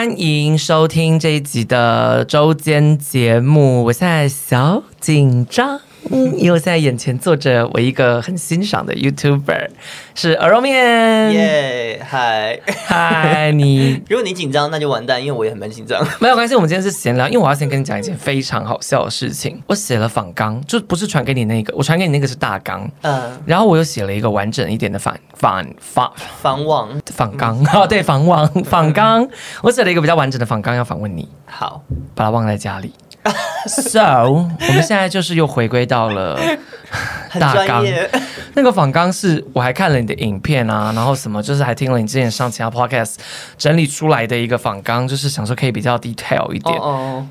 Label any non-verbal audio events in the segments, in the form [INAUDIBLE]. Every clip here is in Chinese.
欢迎收听这一集的周间节目，我现在小紧张。嗯，[LAUGHS] 因为我现在眼前坐着我一个很欣赏的 YouTuber，是鹅肉面。耶，嗨嗨，你 [LAUGHS] 如果你紧张，那就完蛋，因为我也很蛮紧张。[LAUGHS] 没有关系，我们今天是闲聊，因为我要先跟你讲一件非常好笑的事情。我写了访纲，就不是传给你那个，我传给你那个是大纲。嗯，然后我又写了一个完整一点的访访访访网访纲哦，对，访网访纲，我写了一个比较完整的访纲要访问你。好，把它忘在家里。So，我们现在就是又回归到了大纲。那个访纲是我还看了你的影片啊，然后什么就是还听了你之前上其他 podcast 整理出来的一个访纲，就是想说可以比较 detail 一点。哦哦。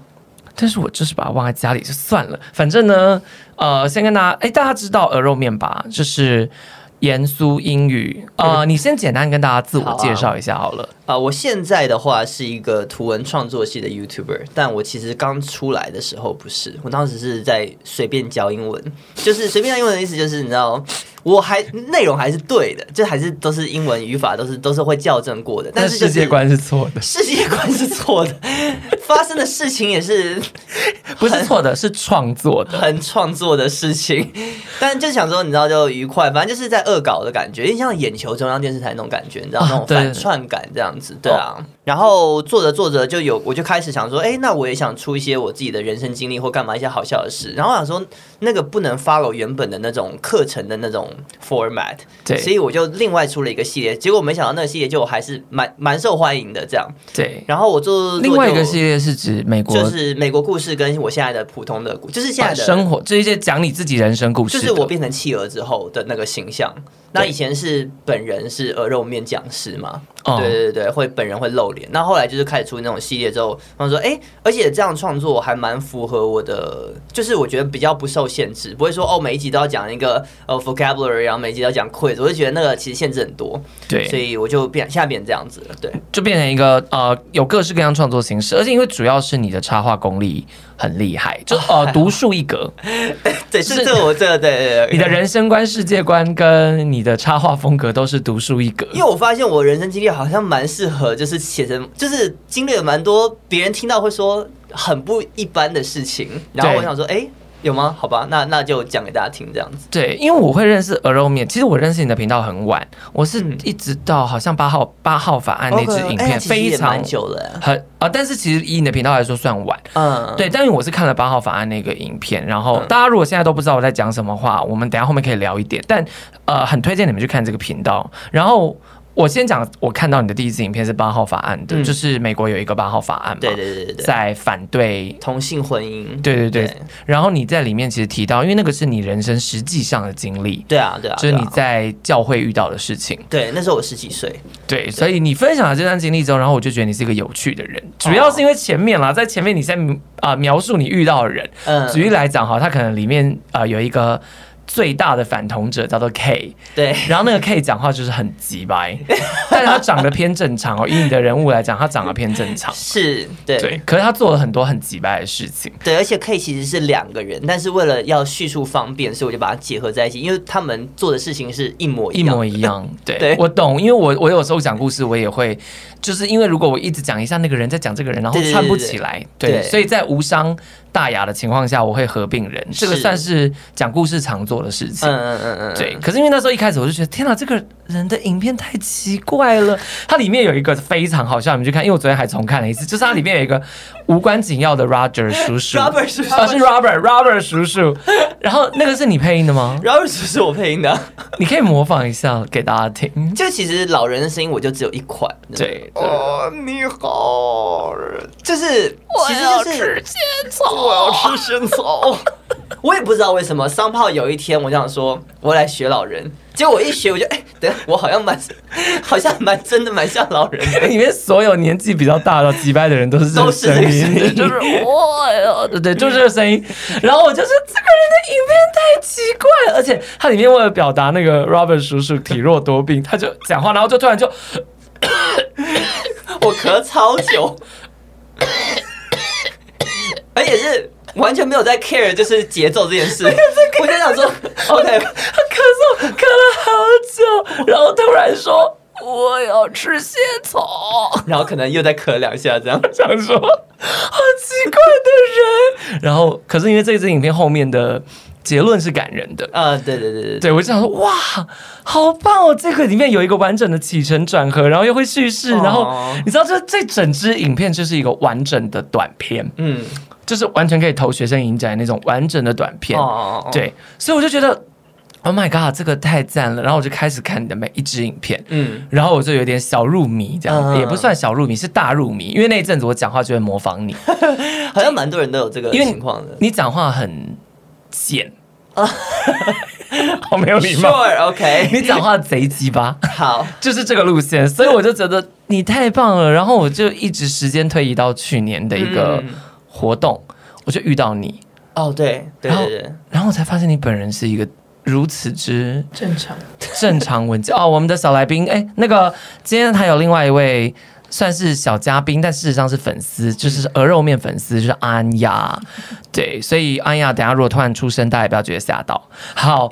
但是我就是把它忘在家里就算了。反正呢，呃，先跟大家，哎，大家知道鹅肉面吧？就是。严肃英语，呃，你先简单跟大家自我介绍一下好了。啊，我现在的话是一个图文创作系的 YouTuber，但我其实刚出来的时候不是，我当时是在随便教英文，就是随便教英文的意思就是你知道。我还内容还是对的，就还是都是英文语法，都是都是会校正过的。但是、就是、世界观是错的，世界观是错的，发生的事情也是 [LAUGHS] 不是错的，是创作的，很创作的事情。但就想说，你知道，就愉快，反正就是在恶搞的感觉，因为像眼球中央电视台那种感觉，你知道那种反串感这样子，对啊。然后做着做着就有，我就开始想说，哎，那我也想出一些我自己的人生经历或干嘛一些好笑的事。然后我想说，那个不能 follow 原本的那种课程的那种 format，对，所以我就另外出了一个系列。结果没想到那个系列就还是蛮蛮受欢迎的，这样。对。然后我做另外一个系列是指美国，就是美国故事跟我现在的普通的，就是现在的生活，这一些讲你自己人生故事，就是我变成企鹅之后的那个形象。那以前是本人是鹅肉面讲师嘛？对对对，会本人会露脸。那后来就是开始出那种系列之后，他们说：“哎，而且这样创作还蛮符合我的，就是我觉得比较不受限制，不会说哦每一集都要讲一个呃 vocabulary，然后每一集都要讲 quiz，我就觉得那个其实限制很多。对，所以我就变现在变成这样子了，对，就变成一个呃有各式各样创作形式，而且因为主要是你的插画功力很厉害，就呃 [LAUGHS] 独树一格。[LAUGHS] 对，是这我这对对对，你的人生观、世界观跟你的插画风格都是独树一格。因为我发现我人生经历好像蛮适合，就是写成，就是经历了蛮多别人听到会说很不一般的事情。然后我想说，哎。有吗？好吧，那那就讲给大家听这样子。对，因为我会认识鹅肉面，其实我认识你的频道很晚，我是一直到好像八号八号法案那支影片非常久了，很啊，但是其实以你的频道来说算晚，嗯，对，但是我是看了八号法案那个影片，然后大家如果现在都不知道我在讲什么话，我们等下后面可以聊一点，但呃，很推荐你们去看这个频道，然后。我先讲，我看到你的第一次影片是八号法案的，嗯、就是美国有一个八号法案嘛，对对对对，在反对同性婚姻，对对对。对。然后你在里面其实提到，因为那个是你人生实际上的经历，对啊对啊，就是你在教会遇到的事情。对，那时候我十几岁，对，对。所以你分享了这段经历之后，然后我就觉得你是一个有趣的人，主要是因为前面啦，在前面你在啊、呃、描述你遇到的人，嗯，举例来讲哈，他可能里面啊、呃、有一个。最大的反同者叫做 K，对，然后那个 K 讲话就是很急白，[LAUGHS] 但是他长得偏正常哦。以你的人物来讲，他长得偏正常，是对，对。可是他做了很多很急白的事情，对。而且 K 其实是两个人，但是为了要叙述方便，所以我就把它结合在一起，因为他们做的事情是一模一样，一模一样。[LAUGHS] 对，对我懂，因为我我有时候讲故事，我也会，就是因为如果我一直讲一下那个人在讲这个人，然后串不起来，对，所以在无伤大雅的情况下，我会合并人，这个算是讲故事常做的事情。嗯嗯嗯嗯，对。可是因为那时候一开始我就觉得，天哪，这个人的影片太奇怪了。它里面有一个非常好笑，你们去看，因为我昨天还重看了一次，就是它里面有一个无关紧要的 Roger [LAUGHS] 叔叔，Robert 叔叔，啊是 Robert，Robert 叔叔。然后那个是你配音的吗？Robert 叔叔我配音的，你可以模仿一下给大家听。就其实老人的声音我就只有一款。对，哦，你好，就是我其实就是我要吃仙草，我 [LAUGHS] 也不知道为什么。商炮有一天，我想说，我来学老人。结果我一学，我就哎、欸，等下我好像蛮，[LAUGHS] 好像蛮真的蛮像老人的。里面所有年纪比较大的、几百的人都是这个声音，就是哇哟，对对，就是这个声音。然后我就是这个人的影片太奇怪了，而且他里面为了表达那个 Robert 叔叔体弱多病，他就讲话，然后就突然就 [COUGHS] 我咳超久。而且是完全没有在 care，就是节奏这件事。我就想说，OK，他咳嗽咳了好久，然后突然说：“我要吃仙草，[LAUGHS] 然后可能又再咳两下，这样。想说好奇怪的人。然后，可是因为这支影片后面的结论是感人的。啊，对对对对，对。我就想说哇，好棒哦！这个里面有一个完整的起承转合，然后又会叙事，然后你知道这这整支影片就是一个完整的短片，嗯，就是完全可以投学生影展那种完整的短片，对，所以我就觉得。Oh my god，这个太赞了！然后我就开始看你的每一支影片，嗯，然后我就有点小入迷，这样、嗯、也不算小入迷，是大入迷，因为那一阵子我讲话就会模仿你，[LAUGHS] 好像蛮多人都有这个情况的。你讲话很贱啊，好没有礼貌。Sure，OK，[LAUGHS] 你讲话贼鸡巴，[LAUGHS] 好，就是这个路线，所以我就觉得你太棒了。然后我就一直时间推移到去年的一个活动，嗯、我就遇到你。哦，对，对对对，然后我才发现你本人是一个。如此之正常，正常文字哦。我们的小来宾，哎，那个今天还有另外一位算是小嘉宾，但事实上是粉丝，就是鹅肉面粉丝，就是安雅。对，所以安雅，等下如果突然出声，大家也不要觉得吓到。好，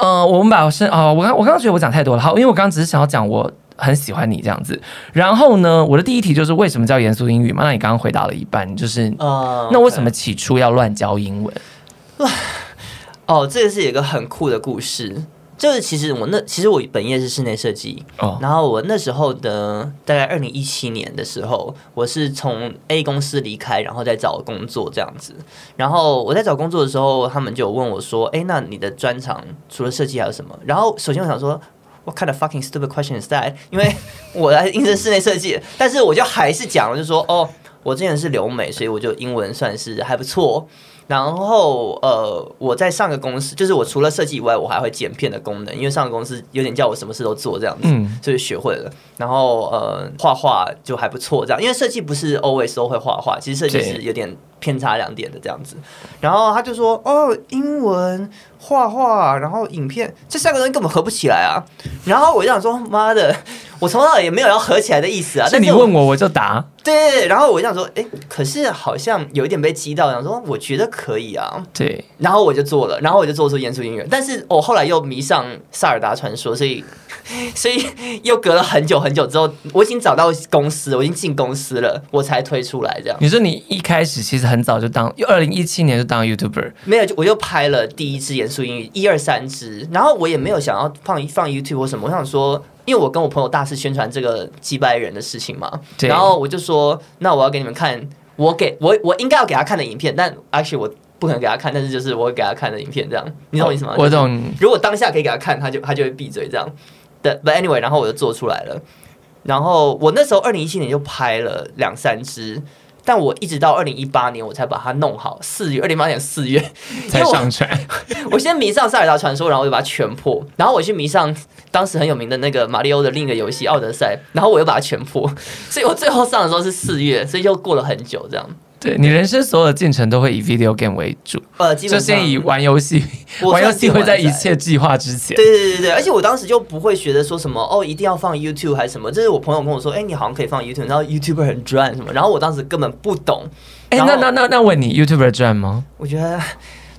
呃，我们把我先哦，我刚我刚刚觉得我讲太多了。好，因为我刚刚只是想要讲我很喜欢你这样子。然后呢，我的第一题就是为什么叫严肃英语嘛？那你刚刚回答了一半，就是呃，那为什么起初要乱教英文？[LAUGHS] 哦，这个是一个很酷的故事，就是其实我那其实我本业是室内设计，哦，然后我那时候的大概二零一七年的时候，我是从 A 公司离开，然后再找工作这样子。然后我在找工作的时候，他们就问我说：“哎，那你的专长除了设计还有什么？”然后首先我想说，What kind of fucking stupid question is that？因为我来应征室内设计，但是我就还是讲了，就说：“哦，我之前是留美，所以我就英文算是还不错。”然后呃，我在上个公司，就是我除了设计以外，我还会剪片的功能，因为上个公司有点叫我什么事都做这样子，嗯，所以学会了。然后呃，画画就还不错这样，因为设计不是 always 都会画画，其实设计是有点偏差两点的这样子。然后他就说：“哦，英文、画画，然后影片，这三个东西根本合不起来啊。”然后我就想说：“妈的！”我从来也没有要合起来的意思啊！是你问我，我就答。对，然后我就想说，哎，可是好像有一点被激到，想说我觉得可以啊。对，然后我就做了，然后我就做出严肃音乐。但是我后来又迷上萨尔达传说，所以 [LAUGHS] 所以又隔了很久很久之后，我已经找到公司，我已经进公司了，我才推出来这样。你说你一开始其实很早就当，二零一七年就当 YouTuber，没有，我就拍了第一支严肃英语，一二三支，然后我也没有想要放放 YouTube 或什么，我想说。因为我跟我朋友大肆宣传这个击败人的事情嘛，然后我就说，那我要给你们看，我给我我应该要给他看的影片，但 actually 我不可能给他看，但是就是我会给他看的影片，这样，你懂我意思吗？我懂。如果当下可以给他看，他就他就会闭嘴这样。对，but anyway，然后我就做出来了，然后我那时候二零一七年就拍了两三支。但我一直到二零一八年，我才把它弄好。四月，二零一八年四月才上传。[LAUGHS] 我先迷上《塞尔达传说》，然后我就把它全破。然后我去迷上当时很有名的那个马里奥的另一个游戏《奥德赛》，然后我又把它全破。所以我最后上的时候是四月，所以又过了很久这样。对，你人生所有的进程都会以 video game 为主，呃，基本上就先以玩游戏，玩游戏会在一切计划之前。对对对对，而且我当时就不会觉得说什么哦，一定要放 YouTube 还是什么。这是我朋友跟我说，哎，你好像可以放 YouTube，然后 YouTuber 很赚什么。然后我当时根本不懂。哎，那那那那问你，YouTuber 赚吗？我觉得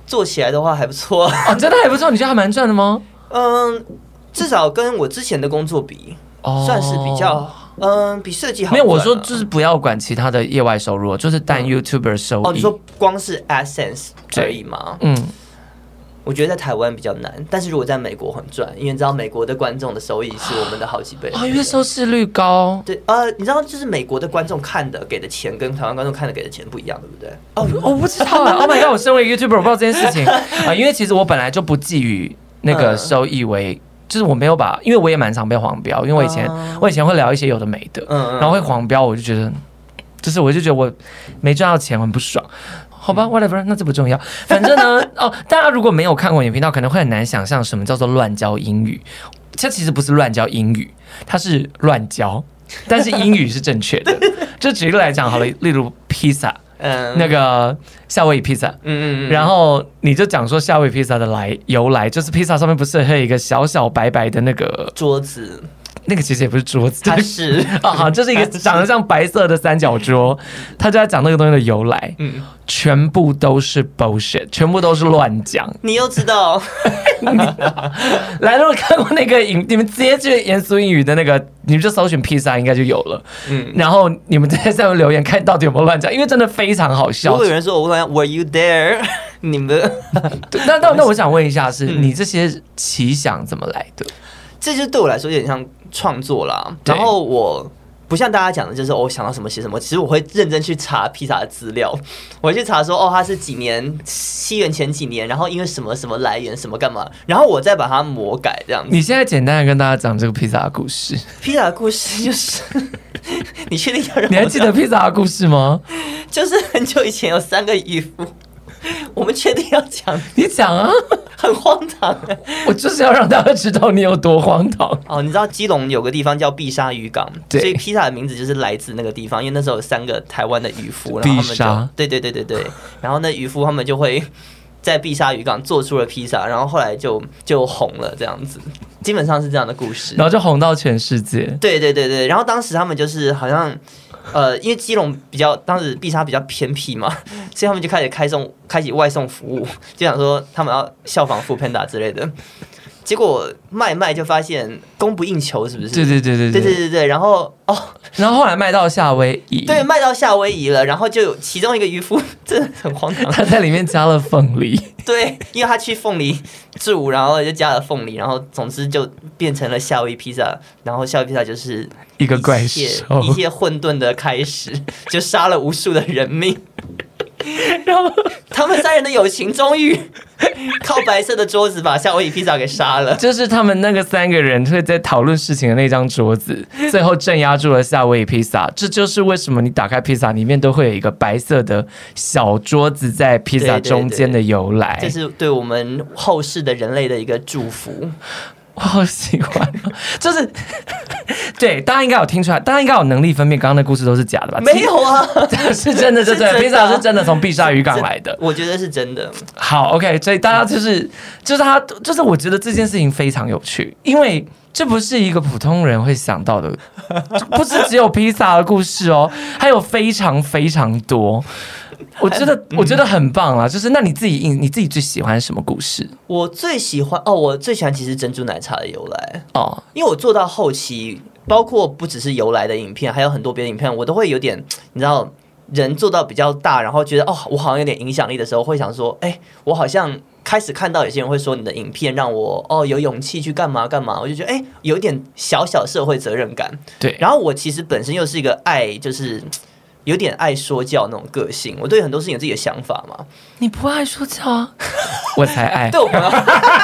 做起来的话还不错。哦，[LAUGHS] 真的还不错？你觉得还蛮赚的吗？嗯，至少跟我之前的工作比，哦，算是比较。嗯，比设计好。没有，我说就是不要管其他的业外收入，就是单 YouTuber 收入。哦，你说光是 AdSense 而已吗？嗯，我觉得在台湾比较难，但是如果在美国很赚，因为你知道美国的观众的收益是我们的好几倍啊，因为收视率高。对，呃，你知道就是美国的观众看的给的钱跟台湾观众看的给的钱不一样，对不对？哦，我不知道啊。[LAUGHS] Oh my god！我身为 YouTuber，我不知道这件事情啊，因为其实我本来就不寄予那个收益为。就是我没有把，因为我也蛮常被黄标，因为我以前、uh, 我以前会聊一些有的没的，嗯、然后会黄标，我就觉得，就是我就觉得我没赚到钱，我很不爽。好吧，whatever，那这不重要。反正呢，[LAUGHS] 哦，大家如果没有看过你的频道，可能会很难想象什么叫做乱教英语。这其实不是乱教英语，它是乱教，但是英语是正确的。[LAUGHS] 就举个来讲好了，例如披萨。嗯，那个夏威夷披萨，嗯嗯嗯，然后你就讲说夏威夷披萨的来由来，就是披萨上面不是还有一个小小白白的那个桌子，那个其实也不是桌子，它是 [LAUGHS] 啊，这是一个长得像白色的三角桌，他就在讲那个东西的由来，嗯，全部都是 bullshit，全部都是乱讲。[LAUGHS] 你又知道？[LAUGHS] 来，如果看过那个影，你们直接去严肃英语的那个，你们就搜寻披萨，应该就有了。嗯，然后你们在下面留言，看到底有没有乱讲，因为真的非常好笑。如果有人说我问，Were you there？你们，那那那我想问一下，是你这些奇想怎么来的？这就对我来说有点像创作啦。然后我不像大家讲的，就是我想到什么写什么。其实我会认真去查披萨的资料，[LAUGHS] 我会去查说，哦，它是几年，西元前几年，然后因为什么什么来源，什么干嘛，然后我再把它魔改这样子。你现在简单的跟大家讲这个披萨的故事。披萨的故事就是，[LAUGHS] 你确定要让？你还记得披萨的故事吗？[LAUGHS] 就是很久以前有三个渔夫。[LAUGHS] 我们确定要讲？你讲啊，[LAUGHS] 很荒唐。我就是要让大家知道你有多荒唐。哦，你知道基隆有个地方叫碧沙渔港，所以披萨的名字就是来自那个地方。因为那时候有三个台湾的渔夫，然后他们就对对对对对，然后那渔夫他们就会在碧沙渔港做出了披萨，然后后来就就红了这样子。基本上是这样的故事，然后就红到全世界。对对对对，然后当时他们就是好像。呃，因为基隆比较当时碧沙比较偏僻嘛，所以他们就开始开送、开启外送服务，就想说他们要效仿 foodpanda 之类的。结果卖卖就发现供不应求，是不是？对对对对对对对对。然后哦，然后后来卖到夏威夷，对，卖到夏威夷了。然后就有其中一个渔夫 [LAUGHS] 真的很荒唐，他在里面加了凤梨。[LAUGHS] 对，因为他去凤梨住，然后就加了凤梨，然后总之就变成了夏威夷披萨。然后夏威夷披萨就是一个怪兽，一切混沌的开始，就杀了无数的人命。[LAUGHS] 然后他们三人的友情终于靠白色的桌子把夏威夷披萨给杀了。就是他们那个三个人会在讨论事情的那张桌子，最后镇压住了夏威夷披萨。这就是为什么你打开披萨里面都会有一个白色的小桌子在披萨中间的由来。这是对我们后世的人类的一个祝福。我好喜欢，就是 [LAUGHS] 对大家应该有听出来，大家应该有能力分辨刚刚的故事都是假的吧？没有啊，[LAUGHS] 是真的，是真的，披萨是真的从碧沙渔港来的，我觉得是真的。好，OK，所以大家就是就是他就是我觉得这件事情非常有趣，因为这不是一个普通人会想到的，不是只有披萨的故事哦，还有非常非常多。[LAUGHS] 我觉得我觉得很棒啊！就是那你自己印你自己最喜欢什么故事？我最喜欢哦，我最喜欢其实珍珠奶茶的由来哦，因为我做到后期，包括不只是由来的影片，还有很多别的影片，我都会有点你知道，人做到比较大，然后觉得哦，我好像有点影响力的时候，会想说，哎，我好像开始看到有些人会说你的影片让我哦有勇气去干嘛干嘛，我就觉得哎，有一点小小社会责任感。对，然后我其实本身又是一个爱就是。有点爱说教那种个性，我对很多事情有自己的想法嘛。你不爱说教啊？[LAUGHS] 我才爱。对我朋友，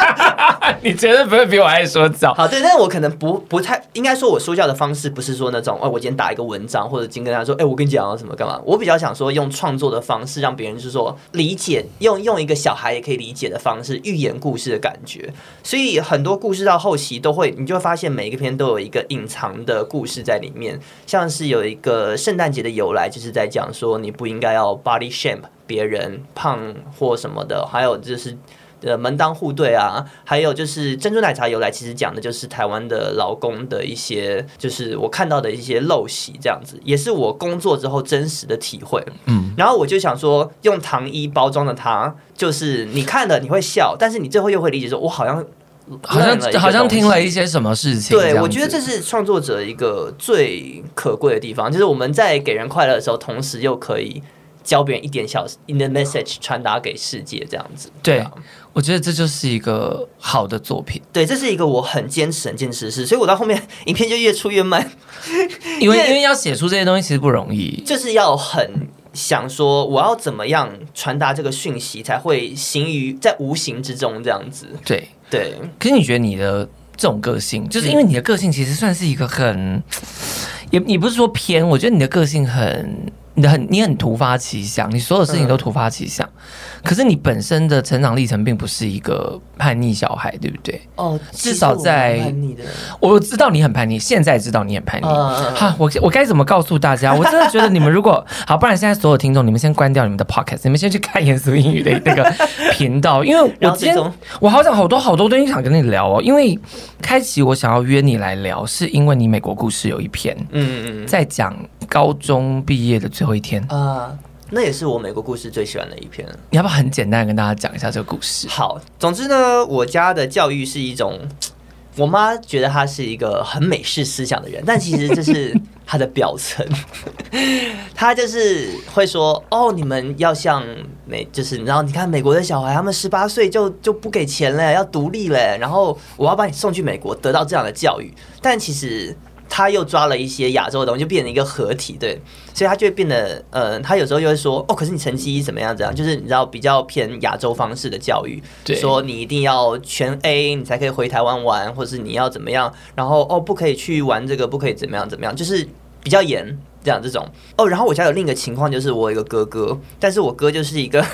[LAUGHS] 你绝对不会比我爱说教。好，对，但是我可能不不太应该说，我说教的方式不是说那种，哦，我今天打一个文章，或者今天跟他说，哎，我跟你讲什么干嘛？我比较想说，用创作的方式让别人就是说理解，用用一个小孩也可以理解的方式，寓言故事的感觉。所以很多故事到后期都会，你就会发现每一个篇都有一个隐藏的故事在里面，像是有一个圣诞节的由来。就是在讲说你不应该要 body shame 别人胖或什么的，还有就是呃门当户对啊，还有就是珍珠奶茶由来，其实讲的就是台湾的劳工的一些，就是我看到的一些陋习，这样子也是我工作之后真实的体会。嗯，然后我就想说，用糖衣包装的糖，就是你看了你会笑，但是你最后又会理解说，我好像。好像好像听了一些什么事情。对，我觉得这是创作者一个最可贵的地方，就是我们在给人快乐的时候，同时又可以教别人一点小 in the message 传达给世界，这样子。对，我觉得这就是一个好的作品。对，这是一个我很坚持、很坚持的事，所以我到后面影片就越出越慢，[LAUGHS] 因为因为要写出这些东西其实不容易，就是要很。想说我要怎么样传达这个讯息，才会行于在无形之中这样子。对对，可是你觉得你的这种个性，就是因为你的个性其实算是一个很，也也不是说偏，我觉得你的个性很你的很你很突发奇想，你所有事情都突发奇想。嗯、可是你本身的成长历程并不是一个叛逆小孩，对不对？哦，至少在我知道你很叛逆，现在知道你很叛逆。嗯、哈，我我该怎么告诉大家？我真的觉得你们如果 [LAUGHS] 好，不然现在所有听众，你们先关掉你们的 podcast，你们先去看严肃英语的那个频道，因为我今天我好想好多好多东西想跟你聊哦。因为开启我想要约你来聊，是因为你美国故事有一篇，嗯嗯嗯，在讲高中毕业的最后一天啊。那也是我美国故事最喜欢的一篇。你要不要很简单跟大家讲一下这个故事？好，总之呢，我家的教育是一种，我妈觉得她是一个很美式思想的人，但其实这是她的表层。[LAUGHS] 她就是会说：“哦，你们要像美，就是你知道，你看美国的小孩，他们十八岁就就不给钱了，要独立了，然后我要把你送去美国，得到这样的教育。”但其实。他又抓了一些亚洲的东西，就变成一个合体，对，所以他就会变得，呃，他有时候又会说，哦，可是你成绩怎么样？怎样？就是你知道比较偏亚洲方式的教育，说你一定要全 A，你才可以回台湾玩，或者是你要怎么样？然后哦，不可以去玩这个，不可以怎么样怎么样？就是比较严这样这种。哦，然后我家有另一个情况，就是我有一个哥哥，但是我哥就是一个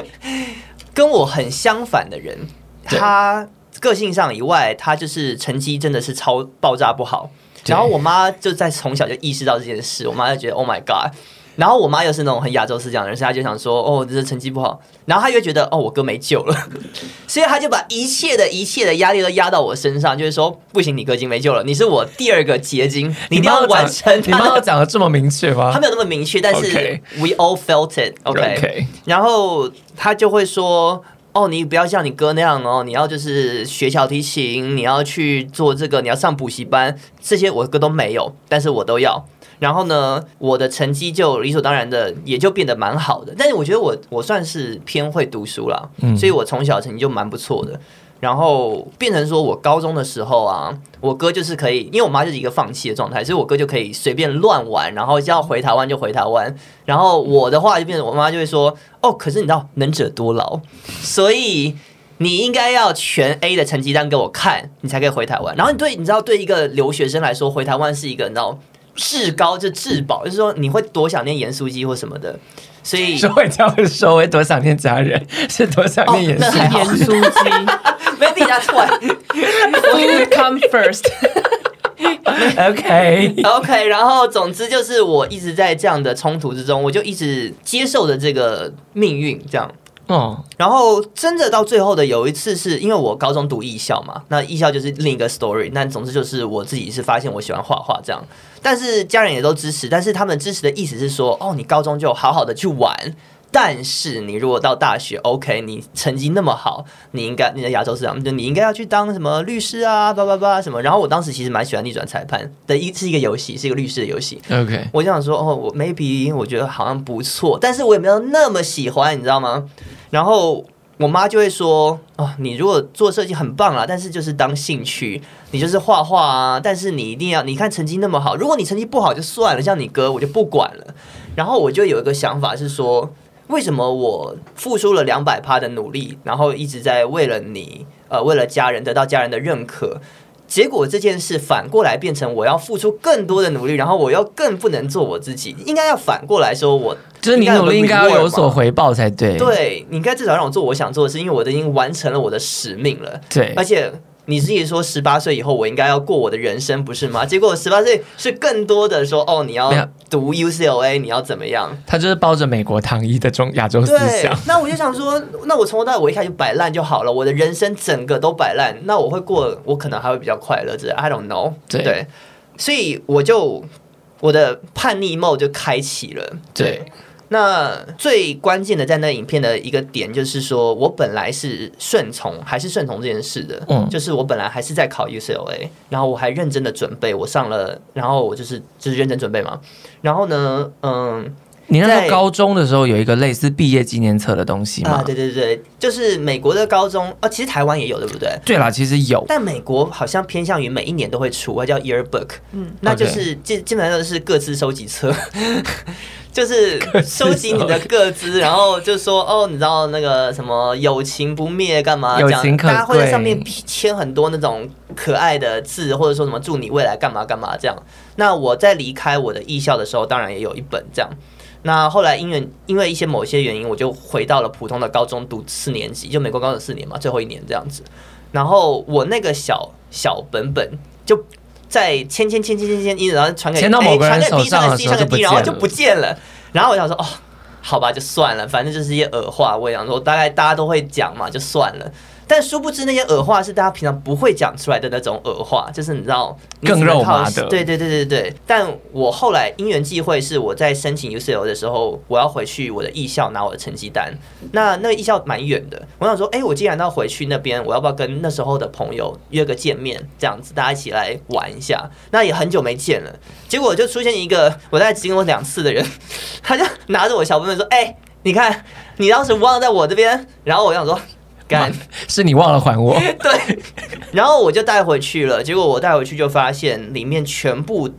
[LAUGHS] 跟我很相反的人，他个性上以外，他就是成绩真的是超爆炸不好。然后我妈就在从小就意识到这件事，我妈就觉得 Oh my God，然后我妈又是那种很亚洲思想的人，所以她就想说哦，这是成绩不好，然后她又觉得哦，我哥没救了，[LAUGHS] 所以她就把一切的一切的压力都压到我身上，就是说不行，你哥已经没救了，你是我第二个结晶，你一定要完成。你妈讲的这么明确吗？她没有那么明确，但是 We all felt it，OK，okay? okay. 然后她就会说。哦，你不要像你哥那样哦，你要就是学小提琴，你要去做这个，你要上补习班，这些我哥都没有，但是我都要。然后呢，我的成绩就理所当然的也就变得蛮好的。但是我觉得我我算是偏会读书啦，嗯，所以我从小成绩就蛮不错的。然后变成说，我高中的时候啊，我哥就是可以，因为我妈就是一个放弃的状态，所以我哥就可以随便乱玩，然后要回台湾就回台湾。然后我的话就变成，我妈就会说：“哦，可是你知道，能者多劳，所以你应该要全 A 的成绩单给我看，你才可以回台湾。”然后你对，你知道，对一个留学生来说，回台湾是一个你知道至高就至宝，就是说你会多想念盐酥鸡或什么的。所以说会这样说，会多想念家人，是多想念盐酥盐酥鸡。Maybe that's why food come first. OK, OK. 然后总之就是我一直在这样的冲突之中，我就一直接受着这个命运，这样。哦。然后真的到最后的有一次，是因为我高中读艺校嘛，那艺校就是另一个 story。那总之就是我自己是发现我喜欢画画这样，但是家人也都支持，但是他们支持的意思是说，哦，你高中就好好的去玩。但是你如果到大学，OK，你成绩那么好，你应该你在亚洲市场，就你应该要去当什么律师啊，叭叭叭什么。然后我当时其实蛮喜欢逆转裁判的，一是一个游戏，是一个律师的游戏。OK，我就想说，哦，我 maybe 我觉得好像不错，但是我也没有那么喜欢，你知道吗？然后我妈就会说，哦，你如果做设计很棒啦，但是就是当兴趣，你就是画画啊，但是你一定要，你看成绩那么好，如果你成绩不好就算了，像你哥我就不管了。然后我就有一个想法是说。为什么我付出了两百趴的努力，然后一直在为了你，呃，为了家人得到家人的认可，结果这件事反过来变成我要付出更多的努力，然后我又更不能做我自己，应该要反过来说，我就是你努力应该要有所回报才对。对，你应该至少让我做我想做的事，因为我都已经完成了我的使命了。对，而且。你自己说十八岁以后我应该要过我的人生，不是吗？结果十八岁是更多的说哦，你要读 UCLA，你要怎么样？他就是抱着美国糖衣的中亚洲思想。那我就想说，那我从头到尾我一开始摆烂就好了，我的人生整个都摆烂，那我会过，我可能还会比较快乐。这 I don't know 对。对，所以我就我的叛逆 mode 就开启了。对。对那最关键的，在那影片的一个点，就是说我本来是顺从，还是顺从这件事的。嗯，就是我本来还是在考 UCLA，然后我还认真的准备，我上了，然后我就是就是认真准备嘛。然后呢，嗯，你那时候高中的时候有一个类似毕业纪念册的东西吗？啊，对对对，就是美国的高中啊，其实台湾也有，对不对？对啦，其实有，但美国好像偏向于每一年都会出，叫 Yearbook，嗯，那就是基基本上都是各自收集册。[LAUGHS] 就是收集你的各资，然后就说哦，你知道那个什么友情不灭干嘛？讲大家会在上面签很多那种可爱的字，或者说什么祝你未来干嘛干嘛这样。那我在离开我的艺校的时候，当然也有一本这样。那后来因为因为一些某些原因，我就回到了普通的高中读四年级，就美国高中四年嘛，最后一年这样子。然后我那个小小本本就在签签签签签签，一直然后传给签到某个人手上的时候然后就不见了。然后我想说，哦，好吧，就算了，反正就是一些耳话。我也想说，大概大家都会讲嘛，就算了。但殊不知那些耳话是大家平常不会讲出来的那种耳话，就是你知道更肉麻的。对对对对对。但我后来因缘际会，是我在申请 UCL 的时候，我要回去我的艺校拿我的成绩单。那那个艺校蛮远的，我想说，哎，我既然要回去那边，我要不要跟那时候的朋友约个见面，这样子大家一起来玩一下？那也很久没见了，结果就出现一个我大概只见过两次的人，他就拿着我小本本说，哎，你看你当时忘了在我这边，然后我想说。[LAUGHS] 是你忘了还我？[LAUGHS] 对，然后我就带回去了。结果我带回去就发现里面全部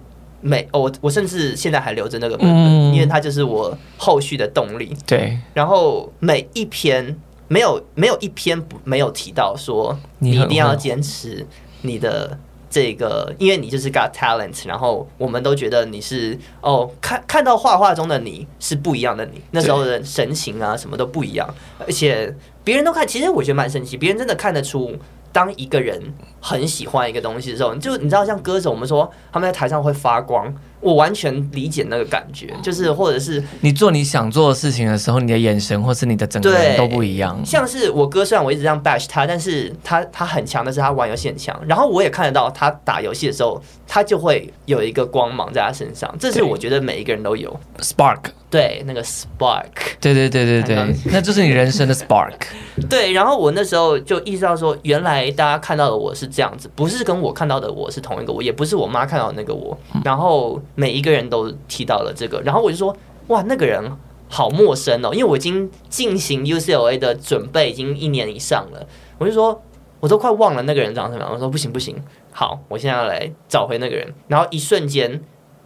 没我，我甚至现在还留着那个本本，因为它就是我后续的动力。对，然后每一篇没有没有一篇不没有提到说你一定要坚持你的这个，因为你就是 got talent。然后我们都觉得你是哦，看看到画画中的你是不一样的你，那时候的神情啊什么都不一样，而且。别人都看，其实我觉得蛮神奇。别人真的看得出，当一个人很喜欢一个东西的时候，就你知道，像歌手，我们说他们在台上会发光。我完全理解那个感觉，就是或者是你做你想做的事情的时候，你的眼神或是你的整个人都不一样。像是我哥，虽然我一直这样 bash 他，但是他他很强但是他玩游戏很强。然后我也看得到他打游戏的时候，他就会有一个光芒在他身上。这是我觉得每一个人都有 spark，对那个 spark，对对对对对，那就是你人生的 [LAUGHS] spark。对，然后我那时候就意识到说，原来大家看到的我是这样子，不是跟我看到的我是同一个我，也不是我妈看到的那个我。然后。每一个人都提到了这个，然后我就说：“哇，那个人好陌生哦！”因为我已经进行 UCLA 的准备已经一年以上了，我就说：“我都快忘了那个人长什么样。”我说：“不行不行，好，我现在要来找回那个人。”然后一瞬间，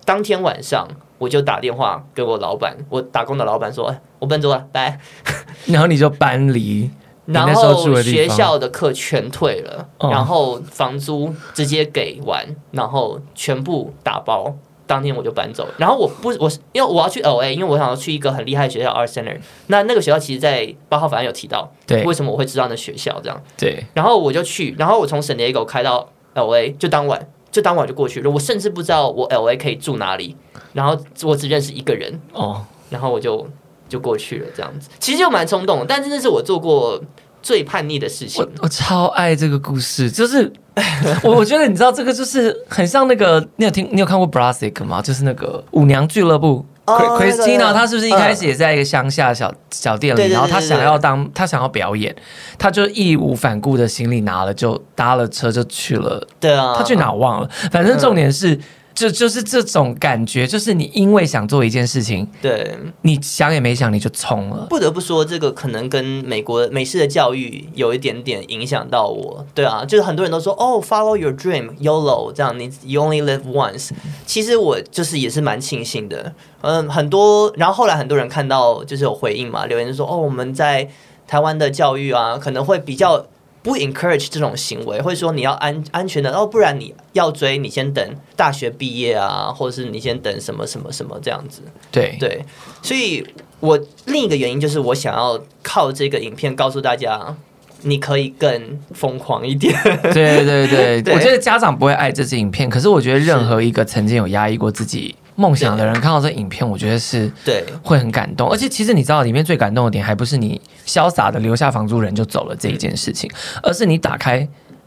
当天晚上我就打电话给我老板，我打工的老板说：“哎，我搬走了，拜。[LAUGHS] ”然后你就搬离，[LAUGHS] 然后学校的课全退了，然后房租直接给完，然后全部打包。当天我就搬走，然后我不我因为我要去 LA，因为我想要去一个很厉害的学校 Art Center。那那个学校其实，在八号反正有提到，对，为什么我会知道那学校这样？对，然后我就去，然后我从 San Diego 开到 LA，就当晚就当晚就过去了。我甚至不知道我 LA 可以住哪里，然后我只认识一个人哦，然后我就就过去了这样子。其实就蛮冲动，但真的是我做过最叛逆的事情。我我超爱这个故事，就是。[LAUGHS] 我我觉得你知道这个就是很像那个，你有听你有看过 Brassic 吗？就是那个舞娘俱乐部，Christina，她是不是一开始也在一个乡下小小店里，然后她想要当她想要表演，她就义无反顾的行李拿了就搭了车就去了。对啊，她去哪忘了，反正重点是。就就是这种感觉，就是你因为想做一件事情，对，你想也没想你就冲了。不得不说，这个可能跟美国美式的教育有一点点影响到我。对啊，就是很多人都说哦，follow your dream，YOLO，这样你 you only live once。其实我就是也是蛮庆幸的，嗯，很多，然后后来很多人看到就是有回应嘛，留言就说哦，我们在台湾的教育啊，可能会比较。不 encourage 这种行为，或者说你要安安全的，哦，不然你要追，你先等大学毕业啊，或者是你先等什么什么什么这样子。对对，所以我另一个原因就是我想要靠这个影片告诉大家，你可以更疯狂一点。对对对，对 [LAUGHS] 我觉得家长不会爱这支影片，可是我觉得任何一个曾经有压抑过自己。梦想的人看到这影片，我觉得是对。会很感动。而且其实你知道，里面最感动的点还不是你潇洒的留下房租人就走了这一件事情，而是你打开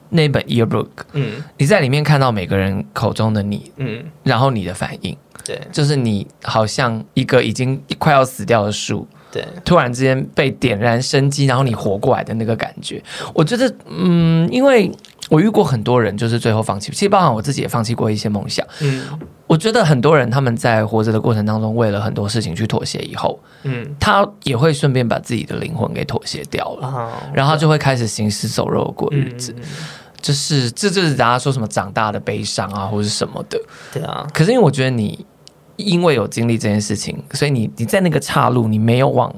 那本 yearbook，嗯，你在里面看到每个人口中的你，嗯，然后你的反应，对，就是你好像一个已经快要死掉的树，对，突然之间被点燃生机，然后你活过来的那个感觉，我觉得，嗯，因为。我遇过很多人，就是最后放弃。其实包含我自己也放弃过一些梦想。嗯，我觉得很多人他们在活着的过程当中，为了很多事情去妥协以后，嗯，他也会顺便把自己的灵魂给妥协掉了，哦、然后他就会开始行尸走肉过日子。嗯、就是这就是大家说什么长大的悲伤啊，或者什么的。对啊。可是因为我觉得你因为有经历这件事情，所以你你在那个岔路，你没有往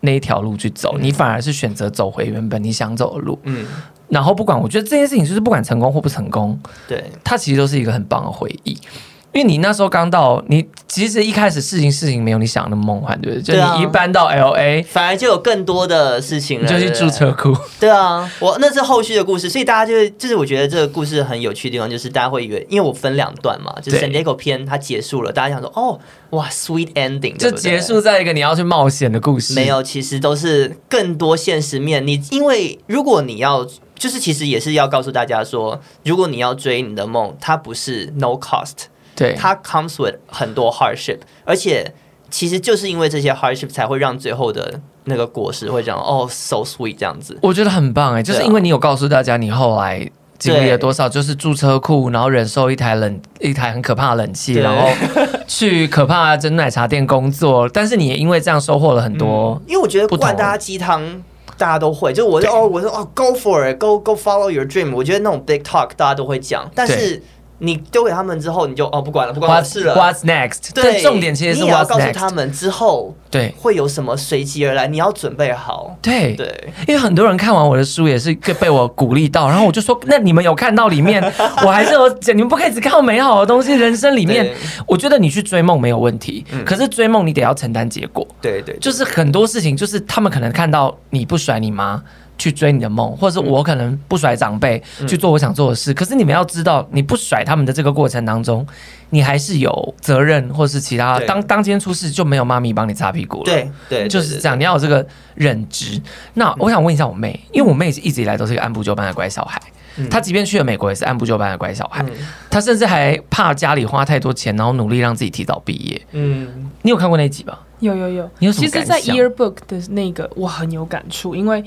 那一条路去走，嗯、你反而是选择走回原本你想走的路。嗯。然后不管，我觉得这件事情就是不管成功或不成功，对，它其实都是一个很棒的回忆。因为你那时候刚到，你其实一开始事情事情没有你想的那么梦幻，对不对？就你一搬到 LA，反而就有更多的事情了，你就去住车库。对啊，我那是后续的故事，所以大家就是就是我觉得这个故事很有趣的地方，就是大家会以为，因为我分两段嘛，就是 San Diego 篇它结束了，大家想说哦，哇，sweet ending，就结束在一个你要去冒险的故事。没有，其实都是更多现实面。你因为如果你要。就是其实也是要告诉大家说，如果你要追你的梦，它不是 no cost，对，它 comes with 很多 hardship，而且其实就是因为这些 hardship 才会让最后的那个果实会这样哦 so sweet 这样子。我觉得很棒哎，就是因为你有告诉大家你后来经历了多少，就是住车库，然后忍受一台冷一台很可怕的冷气，然后去可怕的真奶茶店工作，但是你也因为这样收获了很多，因为我觉得灌大家鸡汤。大家都会，就我就哦，我说哦，Go for it，Go Go follow your dream。我觉得那种 big talk 大家都会讲，但是。你丢给他们之后，你就哦不管了，不管事了。What's next？对，重点其实是？你要告诉他们之后，对，会有什么随即而来，你要准备好。对对，因为很多人看完我的书也是被我鼓励到，然后我就说，那你们有看到里面，[LAUGHS] 我还是有讲，你们不可以只看到美好的东西，人生里面，我觉得你去追梦没有问题，可是追梦你得要承担结果。对对，就是很多事情，就是他们可能看到你不甩你妈。去追你的梦，或者是我可能不甩长辈、嗯、去做我想做的事。可是你们要知道，你不甩他们的这个过程当中，你还是有责任，或是其他。当当今天出事，就没有妈咪帮你擦屁股了。对对，就是这样。你要有这个认知。那我想问一下我妹，因为我妹一直以来都是一个按部就班的乖小孩。嗯、她即便去了美国，也是按部就班的乖小孩。嗯、她甚至还怕家里花太多钱，然后努力让自己提早毕业。嗯，你有看过那集吧？有有有。你有什么？其实，在 Yearbook 的那个，我很有感触，因为。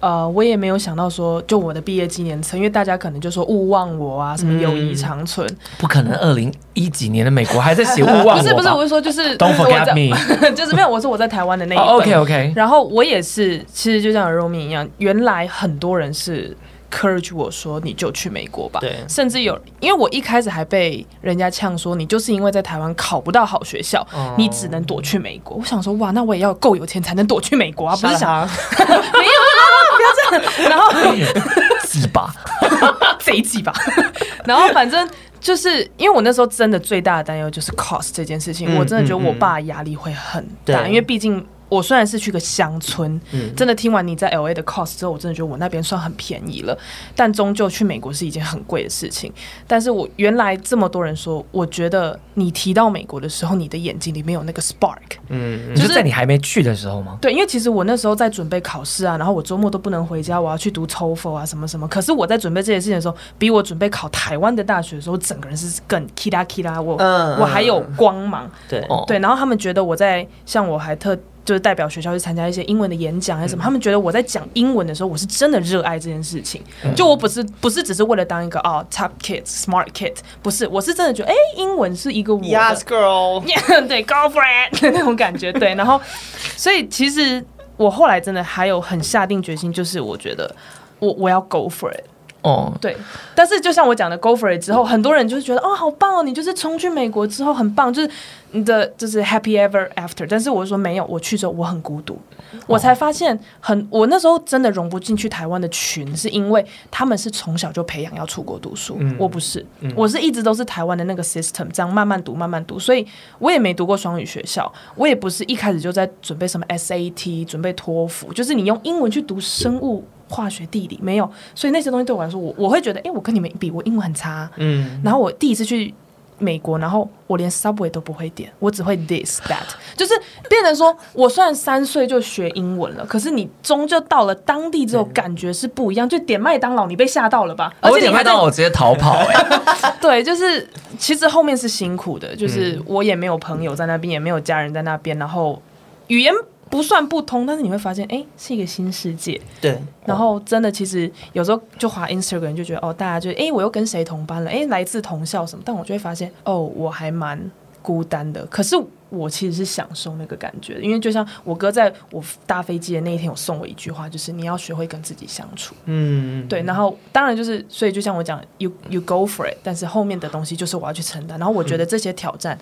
呃，我也没有想到说，就我的毕业纪念册，因为大家可能就说勿忘我啊，什么友谊长存，嗯、不可能。二零一几年的美国还在写勿忘我，不是不是，我是说就是 [LAUGHS] Don't forget me，[LAUGHS] 就是没有，我说我在台湾的那一本。Oh, OK OK。然后我也是，其实就像 Romy 一样，原来很多人是。Courage 我说你就去美国吧，对，甚至有，因为我一开始还被人家呛说你就是因为在台湾考不到好学校，哦、你只能躲去美国。我想说哇，那我也要够有钱才能躲去美国啊，不是想 [LAUGHS] 没有啊，不要这样，[LAUGHS] 然后 [LAUGHS] 鸡巴，贼鸡巴，[LAUGHS] 然后反正就是因为我那时候真的最大的担忧就是 cost 这件事情，嗯、我真的觉得我爸压力会很大，嗯、因为毕竟。我虽然是去个乡村，嗯、真的听完你在 LA 的 cost 之后，我真的觉得我那边算很便宜了。但终究去美国是一件很贵的事情。但是我原来这么多人说，我觉得你提到美国的时候，你的眼睛里面有那个 spark。嗯，就是在你还没去的时候吗？对，因为其实我那时候在准备考试啊，然后我周末都不能回家，我要去读 TOEFL 啊什么什么。可是我在准备这些事情的时候，比我准备考台湾的大学的时候，整个人是更 kira kira，我、嗯、我还有光芒。对对，然后他们觉得我在像我还特。就是代表学校去参加一些英文的演讲还是什么，嗯、他们觉得我在讲英文的时候，我是真的热爱这件事情。嗯、就我不是不是只是为了当一个哦 top kid smart kid，不是，我是真的觉得哎、欸，英文是一个我的 yes girl，[LAUGHS] 对 girlfriend 的 [LAUGHS] 那种感觉。对，然后所以其实我后来真的还有很下定决心，就是我觉得我我要 go for it。哦，对，但是就像我讲的，Go for it 之后，很多人就是觉得哦，好棒哦，你就是冲去美国之后很棒，就是你的就是 Happy Ever After。但是我就说没有，我去之后我很孤独，我才发现很，我那时候真的融不进去台湾的群，是因为他们是从小就培养要出国读书，嗯、我不是，嗯、我是一直都是台湾的那个 system，这样慢慢读慢慢读，所以我也没读过双语学校，我也不是一开始就在准备什么 SAT，准备托福，就是你用英文去读生物。化学、地理没有，所以那些东西对我来说，我我会觉得，哎、欸，我跟你们比，我英文很差。嗯，然后我第一次去美国，然后我连 Subway 都不会点，我只会 this that，[LAUGHS] 就是变成说我虽然三岁就学英文了，可是你终究到了当地之后，感觉是不一样。就点麦当劳，你被吓到了吧？而且点麦当劳，我直接逃跑、[LAUGHS] 对，就是其实后面是辛苦的，就是我也没有朋友在那边，也没有家人在那边，然后语言。不算不通，但是你会发现，哎、欸，是一个新世界。对，然后真的，其实有时候就滑 Instagram 就觉得，哦，大家就，哎、欸，我又跟谁同班了？哎、欸，来自同校什么？但我就会发现，哦，我还蛮孤单的。可是我其实是享受那个感觉，因为就像我哥在我搭飞机的那一天，有送我一句话，就是你要学会跟自己相处。嗯，对。然后当然就是，所以就像我讲，you you go for it，但是后面的东西就是我要去承担。然后我觉得这些挑战。嗯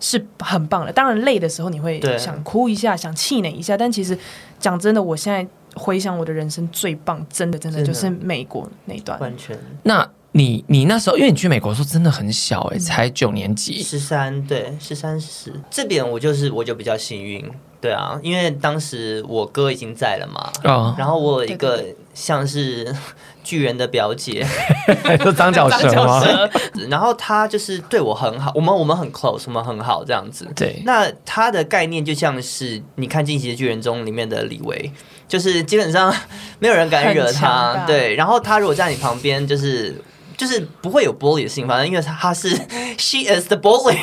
是很棒的，当然累的时候你会想哭一下，想气馁一下，但其实讲真的，我现在回想我的人生最棒，真的真的就是美国那段。完全。那你你那时候，因为你去美国的时候真的很小哎、欸，才九年级，十三对，十三十。这边我就是我就比较幸运，对啊，因为当时我哥已经在了嘛，哦、然后我有一个像是 [LAUGHS] 巨人的表姐，[LAUGHS] 就张角蛇吗？然后他就是对我很好，我们我们很 close，我们很好这样子。对，那他的概念就像是你看《进击的巨人》中里面的李维，就是基本上没有人敢惹他，对。然后他如果在你旁边，就是就是不会有 bully 的事情，反正因为他他是 [LAUGHS] she is the bully，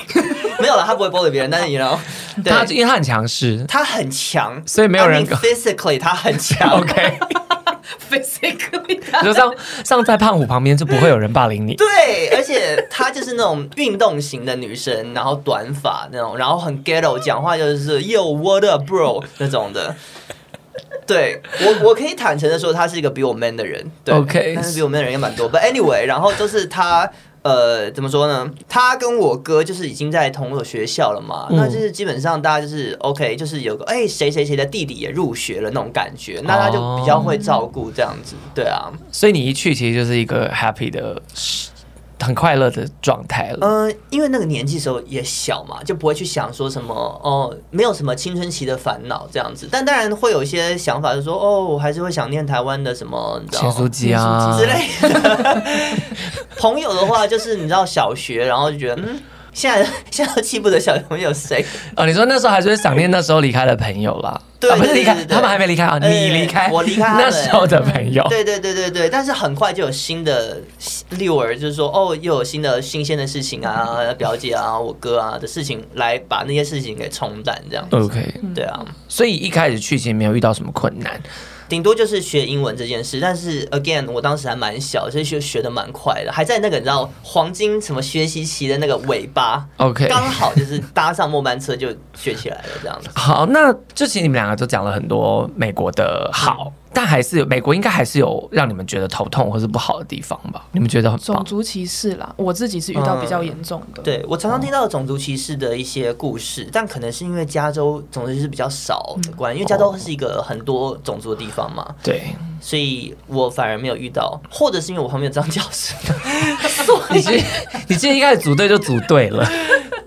没有了，他不会 bully 别人，但是你 you know，他因为他很强势，他很强，所以没有人 I mean, physically 他很强，OK。Physically，就像像在胖虎旁边就不会有人霸凌你。[LAUGHS] 对，而且她就是那种运动型的女生，然后短发那种，然后很 ghetto，讲话就是 Yo what up bro 那种的。[LAUGHS] 对我，我可以坦诚的说，她是一个比我 man 的人。对，OK，但是比我 man 的人也蛮多。But anyway，然后就是她。呃，怎么说呢？他跟我哥就是已经在同一个学校了嘛，嗯、那就是基本上大家就是 OK，就是有个哎谁谁谁的弟弟也入学了那种感觉，那他就比较会照顾这样子，哦、对啊。所以你一去其实就是一个 happy 的。很快乐的状态了。嗯、呃，因为那个年纪时候也小嘛，就不会去想说什么哦，没有什么青春期的烦恼这样子。但当然会有一些想法，就是说哦，我还是会想念台湾的什么，你知道，咸酥鸡啊之类的。[LAUGHS] 朋友的话，就是你知道小学，然后就觉得嗯。现在现在记不得小朋友谁哦？你说那时候还是会想念那时候离开的朋友啦？[LAUGHS] 对，不是离开，他们还没离开啊，你离开，我离开那时候的朋友。对对对对对，但是很快就有新的六儿，就是说哦，又有新的新鲜的事情啊，表姐啊，我哥啊的事情来把那些事情给冲淡，这样子。OK，对啊，所以一开始去其实没有遇到什么困难。顶多就是学英文这件事，但是 again，我当时还蛮小，所以学学的蛮快的，还在那个你知道黄金什么学习期的那个尾巴，OK，刚好就是搭上末班车就学起来了这样子。好，那这期你们两个都讲了很多美国的好。嗯但还是有美国，应该还是有让你们觉得头痛或是不好的地方吧？你们觉得很种族歧视啦，我自己是遇到比较严重的。嗯、对，我常常听到种族歧视的一些故事，哦、但可能是因为加州种族歧视比较少的关系，嗯、因为加州是一个很多种族的地方嘛。对，所以我反而没有遇到，或者是因为我旁边有张教授。你 [LAUGHS] 今你今天一开始组队就组对了。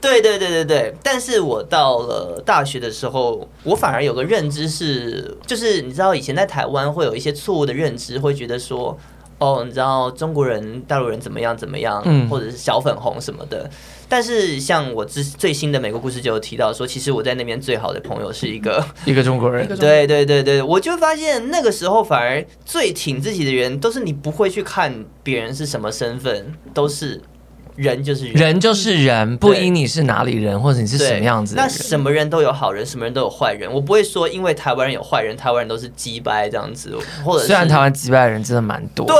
对对对对对，但是我到了大学的时候，我反而有个认知是，就是你知道以前在台湾会有一些错误的认知，会觉得说，哦，你知道中国人、大陆人怎么样怎么样，嗯，或者是小粉红什么的。但是像我之最新的美国故事就有提到说，其实我在那边最好的朋友是一个 [LAUGHS] 一个中国人。对对对对，我就发现那个时候反而最挺自己的人，都是你不会去看别人是什么身份，都是。人就是人，人就是人，不因你是哪里人或者你是什么样子。那什么人都有好人，什么人都有坏人。我不会说，因为台湾人有坏人，台湾人都是鸡掰这样子。或者虽然台湾鸡掰的人真的蛮多，对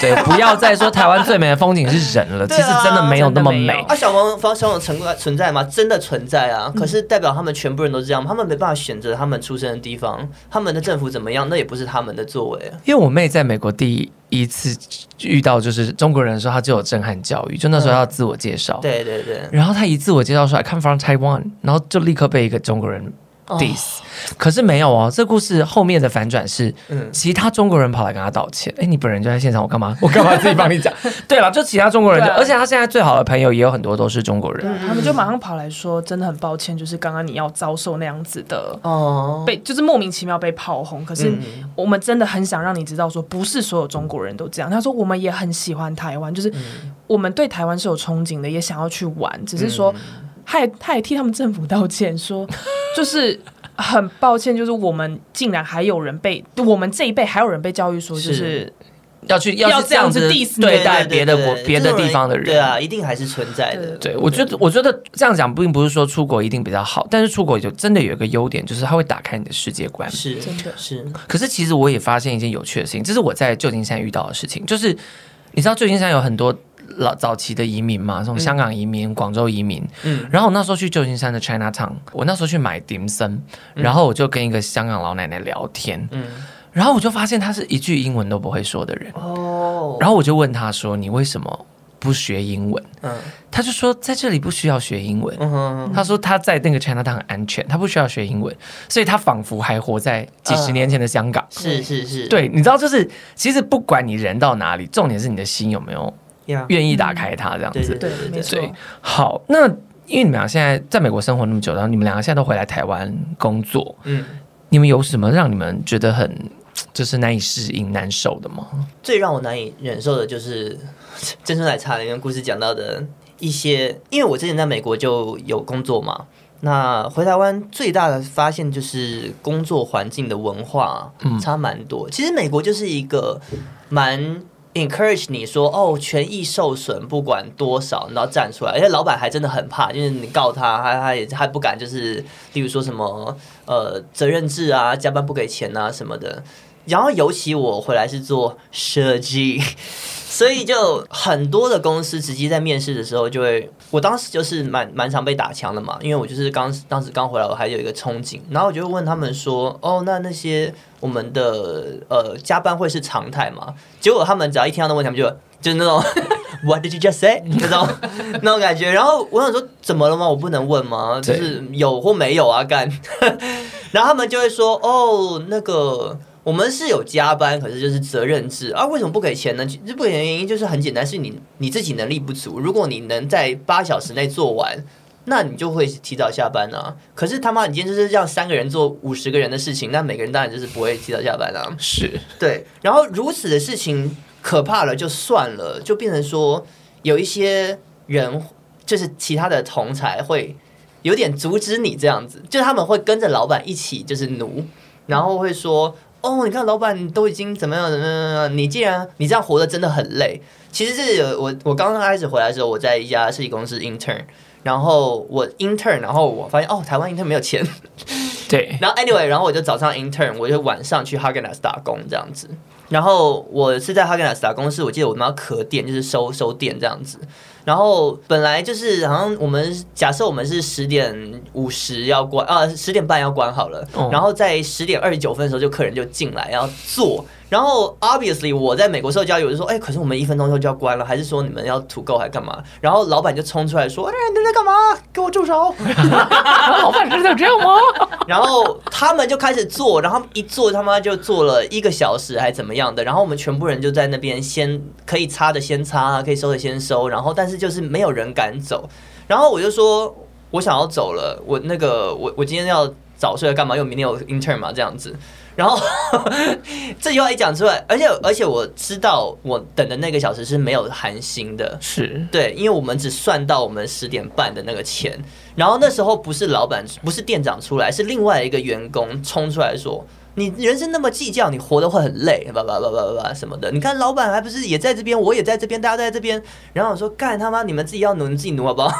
对，不要再说台湾最美的风景是人了，[LAUGHS] 其实真的没有那么美。啊，小黄方小黄存在存在吗？真的存在啊！可是代表他们全部人都这样，他们没办法选择他们出生的地方，他们的政府怎么样，那也不是他们的作为。因为我妹在美国第一。一次遇到就是中国人的时候，他就有震撼教育，就那时候要自我介绍，嗯，对对对，然后他一自我介绍说 I come from Taiwan，然后就立刻被一个中国人。diss，可是没有哦。这故事后面的反转是，其他中国人跑来跟他道歉。哎，你本人就在现场，我干嘛？[LAUGHS] 我干嘛自己帮你讲？[LAUGHS] 对了，就其他中国人，而且他现在最好的朋友也有很多都是中国人，他们就马上跑来说，真的很抱歉，就是刚刚你要遭受那样子的哦，被就是莫名其妙被炮轰。可是我们真的很想让你知道，说不是所有中国人都这样。他说我们也很喜欢台湾，就是我们对台湾是有憧憬的，也想要去玩，只是说。他也他也替他们政府道歉，说就是很抱歉，就是我们竟然还有人被我们这一辈还有人被教育说，就是要去要这样子对待别的国别的地方的人，对啊，一定还是存在的。对，我觉得我觉得这样讲并不是说出国一定比较好，但是出国就真的有一个优点，就是它会打开你的世界观，是真的是。可是其实我也发现一件有趣的事情，这是我在旧金山遇到的事情，就是你知道旧金山有很多。老早期的移民嘛，从香港移民、广州移民，嗯，然后我那时候去旧金山的 Chinatown，我那时候去买 dim sum，然后我就跟一个香港老奶奶聊天，嗯，然后我就发现她是一句英文都不会说的人，哦，然后我就问她说：“你为什么不学英文？”嗯，她就说在这里不需要学英文，嗯哼，她说她在那个 Chinatown 很安全，她不需要学英文，所以她仿佛还活在几十年前的香港，是是是，对，你知道，就是其实不管你人到哪里，重点是你的心有没有。愿意打开它这样子。对，没错。好，那因为你们俩现在在美国生活那么久，然后你们两个现在都回来台湾工作，嗯，你们有什么让你们觉得很就是难以适应、难受的吗？最让我难以忍受的就是珍珠奶茶里面故事讲到的一些，因为我之前在美国就有工作嘛。那回台湾最大的发现就是工作环境的文化差蛮多。嗯、其实美国就是一个蛮 encourage 你说哦，权益受损不管多少，你都要站出来。而且老板还真的很怕，就是你告他，他他也还不敢，就是例如说什么呃责任制啊，加班不给钱啊什么的。然后尤其我回来是做设计。[LAUGHS] 所以就很多的公司直接在面试的时候就会，我当时就是蛮蛮常被打枪的嘛，因为我就是刚当时刚回来，我还有一个憧憬，然后我就问他们说，哦，那那些我们的呃加班会是常态吗？结果他们只要一听到那问题，他们就就是那种 What did you just say？那种那种感觉。然后我想说，怎么了吗？我不能问吗？就是有或没有啊？干。[LAUGHS] 然后他们就会说，哦，那个。我们是有加班，可是就是责任制啊。为什么不给钱呢？这不给钱原因就是很简单，是你你自己能力不足。如果你能在八小时内做完，那你就会提早下班啊。可是他妈，你今天就是让三个人做五十个人的事情，那每个人当然就是不会提早下班啊。是对。然后如此的事情可怕了，就算了，就变成说有一些人，就是其他的同才会有点阻止你这样子，就他们会跟着老板一起就是奴，然后会说。哦，你看，老板都已经怎么样怎么样？你既然你这样活得真的很累。其实是有我，我刚刚开始回来的时候，我在一家设计公司 intern，然后我 intern，然后我发现哦，台湾 intern 没有钱。[LAUGHS] 对。然后 anyway，然后我就早上 intern，我就晚上去 Häagen-Dazs 打工这样子。然后我是在 Häagen-Dazs 打工，是我记得我们要壳店，就是收收店这样子。然后本来就是好像我们假设我们是十点五十要关啊，十点半要关好了，然后在十点二十九分的时候就客人就进来要坐。然后，obviously，我在美国受教育，我就说，哎，可是我们一分钟后就要关了，还是说你们要土够还干嘛？然后老板就冲出来说，哎，你在干嘛？给我住手！[LAUGHS] 老板真的这样吗？[LAUGHS] 然后他们就开始做，然后一做他妈就做了一个小时还怎么样的？然后我们全部人就在那边先可以擦的先擦，可以收的先收，然后但是就是没有人敢走。然后我就说，我想要走了，我那个我我今天要早睡干嘛？因为明天有 intern 嘛，这样子。然后 [LAUGHS] 这句话一讲出来，而且而且我知道我等的那个小时是没有寒心的，是对，因为我们只算到我们十点半的那个钱。然后那时候不是老板，不是店长出来，是另外一个员工冲出来说：“你人生那么计较，你活得会很累，叭叭叭叭叭什么的。你看老板还不是也在这边，我也在这边，大家都在这边。”然后我说：“干他妈，你们自己要努，你自己努好不好？”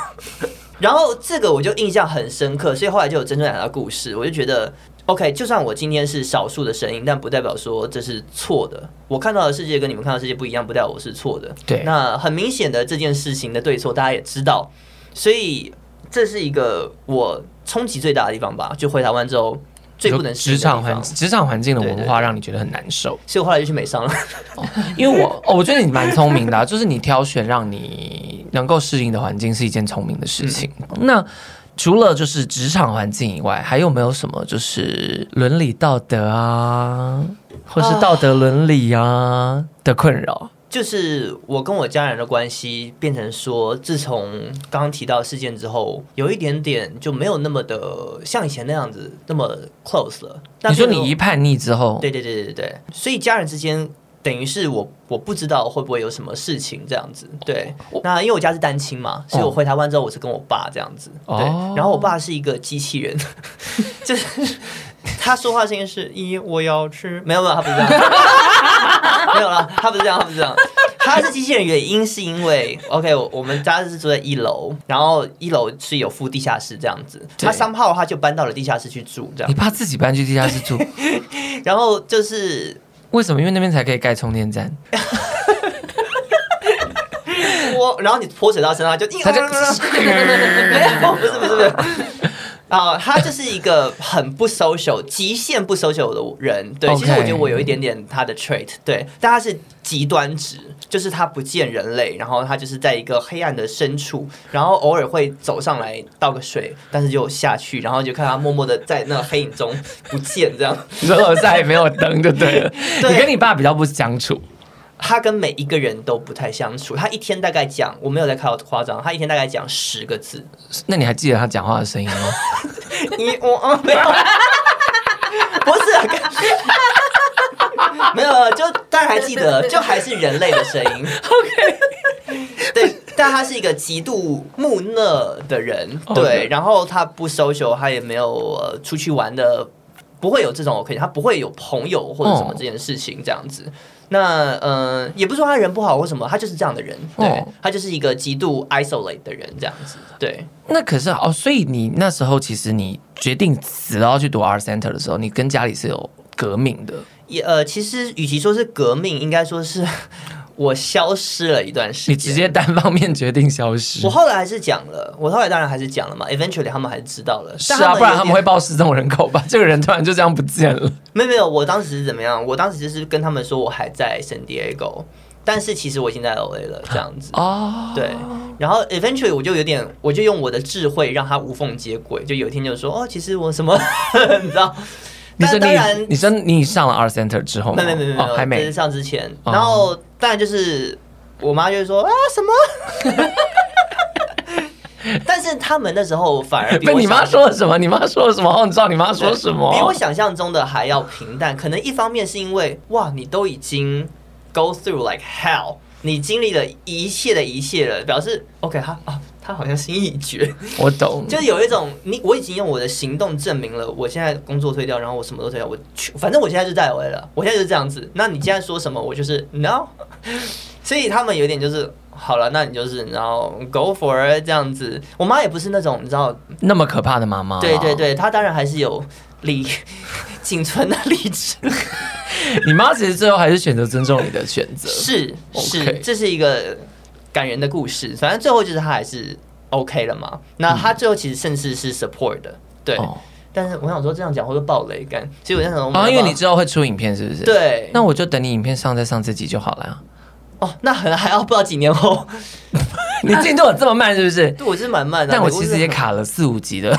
[LAUGHS] 然后这个我就印象很深刻，所以后来就有珍珠奶茶的故事，我就觉得。OK，就算我今天是少数的声音，但不代表说这是错的。我看到的世界跟你们看到的世界不一样，不代表我是错的。对，那很明显的这件事情的对错，大家也知道，所以这是一个我冲击最大的地方吧。就回台湾之后，最不能职场环职场环境的文化让你觉得很难受，所以我后来就去美商了。哦、因为我、哦、我觉得你蛮聪明的、啊，就是你挑选让你能够适应的环境是一件聪明的事情。嗯、那。除了就是职场环境以外，还有没有什么就是伦理道德啊，或是道德伦理啊的困扰？就是我跟我家人的关系变成说，自从刚刚提到事件之后，有一点点就没有那么的像以前那样子那么 close 了。你说你一叛逆之后，对对对对对，所以家人之间。等于是我我不知道会不会有什么事情这样子，对。那因为我家是单亲嘛，所以我回台湾之后我是跟我爸这样子，对。然后我爸是一个机器人，[LAUGHS] 就是他说话声音是一，我要吃，没有没有，他不是这样，没有了，他不是这样，他不是这样，他是机器人原因是因为 OK，我我们家是住在一楼，然后一楼是有附地下室这样子，他三炮的话就搬到了地下室去住这样。你爸自己搬去地下室住，[LAUGHS] 然后就是。为什么？因为那边才可以盖充电站。[LAUGHS] 我，然后你泼水到身上就，他就 [LAUGHS] [LAUGHS] 没有，不是不是不是，啊，他就是一个很不 social、极限不 social 的人。对，其实我觉得我有一点点他的 trait，对，但他是极端值。就是他不见人类，然后他就是在一个黑暗的深处，然后偶尔会走上来倒个水，但是就下去，然后就看他默默的在那个黑影中不见，这样。然后再也没有灯就对了。[LAUGHS] 对，你跟你爸比较不相处。他跟每一个人都不太相处，他一天大概讲，我没有在开夸张，他一天大概讲十个字。那你还记得他讲话的声音吗？你我哦没有，不是、啊，没有，就当然还记得，就还是人类的声音。[LAUGHS] OK，对，但他是一个极度木讷的人，对，然后他不 social，他也没有呃出去玩的，不会有这种 OK，他不会有朋友或者什么这件事情这样子。那嗯、呃，也不是说他人不好或什么，他就是这样的人，对、哦、他就是一个极度 isolate 的人，这样子。对，那可是哦，所以你那时候其实你决定死了要去读 Art Center 的时候，你跟家里是有革命的。也呃，其实与其说是革命，应该说是。我消失了一段时间，你直接单方面决定消失。我后来还是讲了，我后来当然还是讲了嘛。Eventually，他们还是知道了。是啊，不然他们会报失踪人口吧？[LAUGHS] 这个人突然就这样不见了。没有没有，我当时是怎么样？我当时就是跟他们说我还在 San Diego，但是其实我已经在 LA 了，这样子。哦，对。然后 Eventually，我就有点，我就用我的智慧让他无缝接轨。就有一天就说，哦，其实我什么，[LAUGHS] 你知道？你说你，你说你上了 Art Center 之后吗？没没没没有，还没。就是上之前，然后。当然就是我妈就会说啊什么，[LAUGHS] 但是他们那时候反而被你妈说了什么？你妈说了什么？你知道你妈说什么？比我想象中的还要平淡。可能一方面是因为哇，你都已经 go through like hell，你经历了一切的一切了，表示 OK 哈啊。他好像心意已决，[LAUGHS] 我懂，就是有一种你我已经用我的行动证明了，我现在工作推掉，然后我什么都推掉，我去，反正我现在就在 LA 了，我现在就是这样子。那你现在说什么，我就是 no。[LAUGHS] 所以他们有点就是好了，那你就是然后 go for it 这样子。我妈也不是那种你知道那么可怕的妈妈，对对对，她当然还是有理 [LAUGHS] 仅存的理智。你妈其实最后还是选择尊重你的选择，是是.这是一个。感人的故事，反正最后就是他还是 OK 了嘛。那他最后其实甚至是 support 的，对。哦、但是我想说这样讲会不会爆雷感？其实我在想说，啊，因为你知道会出影片是不是？对。那我就等你影片上再上这集就好了呀。哦，那可能还要不知道几年后。[LAUGHS] 你进度有这么慢是不是？对，我是蛮慢的。但我其实也卡了四五集的。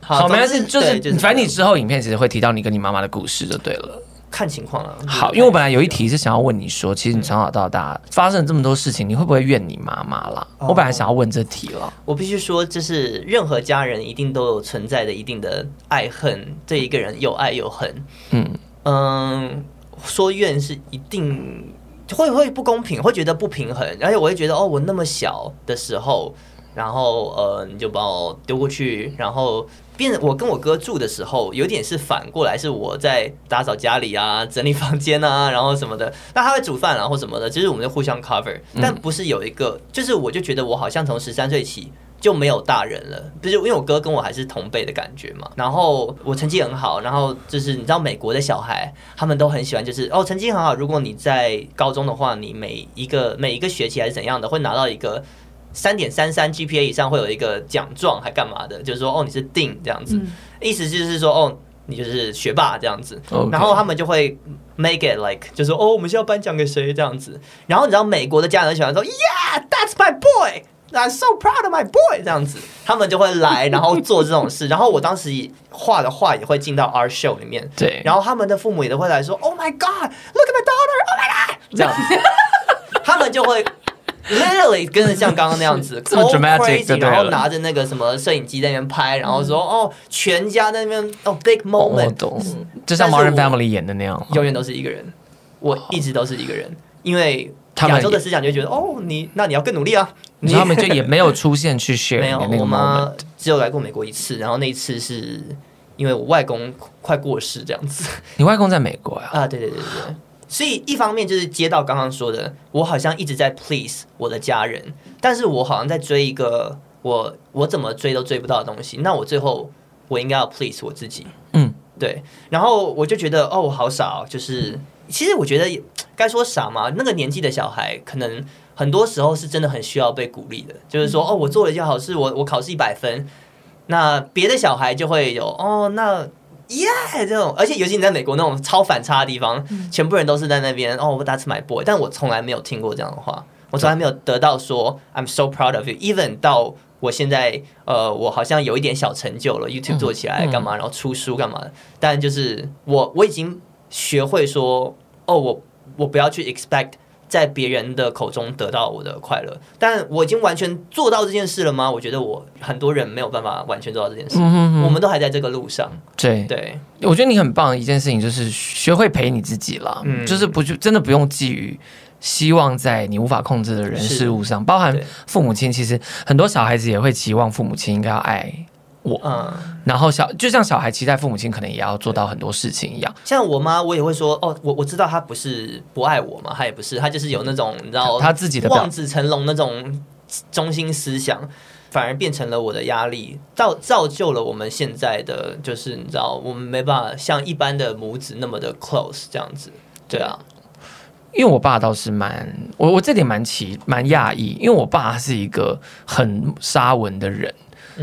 好，[LAUGHS] 没关系，就是，就是反正你之后影片其实会提到你跟你妈妈的故事就对了。看情况了。好，因为我本来有一题是想要问你说，其实你从小到大发生了这么多事情，你会不会怨你妈妈啦？我本来想要问这题了。我必须说，就是任何家人一定都有存在的一定的爱恨，对一个人有爱有恨。嗯嗯，说怨是一定会会不公平，会觉得不平衡，而且我会觉得哦，我那么小的时候。然后呃，你就把我丢过去，然后变我跟我哥住的时候，有点是反过来，是我在打扫家里啊，整理房间啊，然后什么的。那他会煮饭啊，或什么的，其实我们就互相 [LAUGHS] cover。但不是有一个，就是我就觉得我好像从十三岁起就没有大人了，不是因为我哥跟我还是同辈的感觉嘛。然后我成绩很好，然后就是你知道美国的小孩，他们都很喜欢，就是哦成绩很好，如果你在高中的话，你每一个每一个学期还是怎样的，会拿到一个。三点三三 GPA 以上会有一个奖状，还干嘛的？就是说，哦，你是 Dean 这样子，嗯，意思就是说，哦，你就是学霸这样子。然后他们就会 make it like，就是说，哦，我们需要颁奖给谁这样子。然后你知道美国的家人喜欢说，Yeah，that's my boy，I'm so proud of my boy 这样子，他们就会来，[LAUGHS] 然后做这种事。然后我当时画的画也会进到 art show 里面。对。然后他们的父母也都会来说，Oh my God，look at my daughter，Oh my God，这样子，[LAUGHS] 他们就会。Literally 跟着像刚刚那样子 [LAUGHS] 这么 dramatic，然后拿着那个什么摄影机在那边拍，然后说哦，全家在那边哦，big moment，就像 Modern Family 演的那样，永远都是一个人，我一直都是一个人，因为亚洲的思想就觉得哦，你那你要更努力啊，[LAUGHS] 你他们就也没有出现去 share，[LAUGHS] 没有，我妈只有来过美国一次，然后那一次是因为我外公快过世这样子，你外公在美国呀？啊，对对对对对。所以一方面就是接到刚刚说的，我好像一直在 please 我的家人，但是我好像在追一个我我怎么追都追不到的东西。那我最后我应该要 please 我自己，嗯，对。然后我就觉得哦，我好傻哦，就是其实我觉得该说傻嘛？那个年纪的小孩，可能很多时候是真的很需要被鼓励的。就是说哦，我做了一件好事，我我考试一百分，那别的小孩就会有哦，那。耶、yeah，这种，而且尤其你在美国那种超反差的地方，嗯、全部人都是在那边哦，That's my boy。但我从来没有听过这样的话，我从来没有得到说 I'm so proud of you。Even 到我现在，呃，我好像有一点小成就了，YouTube 做起来干嘛，然后出书干嘛的。但就是我我已经学会说，哦，我我不要去 expect 在别人的口中得到我的快乐。但我已经完全做到这件事了吗？我觉得我很多人没有办法完全做到这件事。我们都还在这个路上。对对，我觉得你很棒的一件事情就是学会陪你自己了。嗯，就是不就真的不用寄予希望在你无法控制的人事物上，包含父母亲。其实很多小孩子也会期望父母亲应该要爱。我嗯，然后小就像小孩期待父母亲可能也要做到很多事情一样。像我妈，我也会说哦，我我知道她不是不爱我嘛，她也不是，她就是有那种你知道，她自己的望子成龙那种中心思想，反而变成了我的压力，造造就了我们现在的就是你知道，我们没办法像一般的母子那么的 close 这样子。对啊，因为我爸倒是蛮我我这点蛮奇蛮讶异，因为我爸是一个很沙文的人。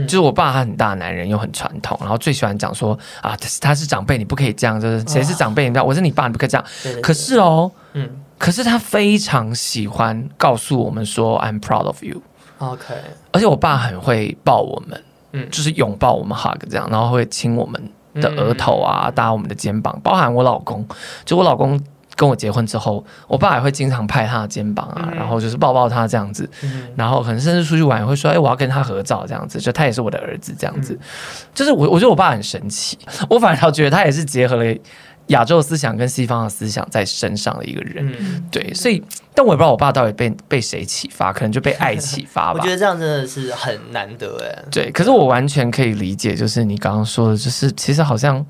就是我爸，他很大男人又很传统，然后最喜欢讲说啊，他是长辈，你不可以这样。就是谁是长辈，你知道，我是你爸，你不可以这样。对对对，可是哦，嗯，可是他非常喜欢告诉我们说，I'm proud of you。OK，而且我爸很会抱我们，嗯，就是拥抱我们 hug 这样，然后会亲我们的额头啊，搭我们的肩膀，包含我老公，就我老公。跟我结婚之后，我爸也会经常拍他的肩膀啊，嗯、然后就是抱抱他这样子，嗯、然后可能甚至出去玩也会说：“哎、欸，我要跟他合照这样子。”就他也是我的儿子这样子，嗯、就是我我觉得我爸很神奇，我反而觉得他也是结合了亚洲思想跟西方的思想在身上的一个人。嗯、对，所以但我也不知道我爸到底被被谁启发，可能就被爱启发吧。我觉得这样真的是很难得哎。对，可是我完全可以理解，就是你刚刚说的，就是其实好像。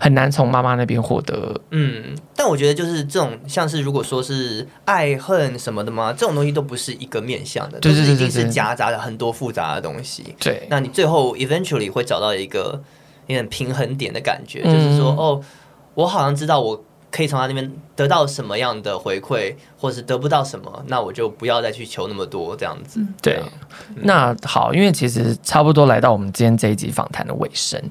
很难从妈妈那边获得，嗯，但我觉得就是这种，像是如果说是爱恨什么的嘛，这种东西都不是一个面向的，就是一定是夹杂了很多复杂的东西。对，那你最后 eventually 会找到一个有点平衡点的感觉，就是说，嗯、哦，我好像知道我可以从他那边得到什么样的回馈，或是得不到什么，那我就不要再去求那么多这样子。对，对嗯、那好，因为其实差不多来到我们今天这一集访谈的尾声。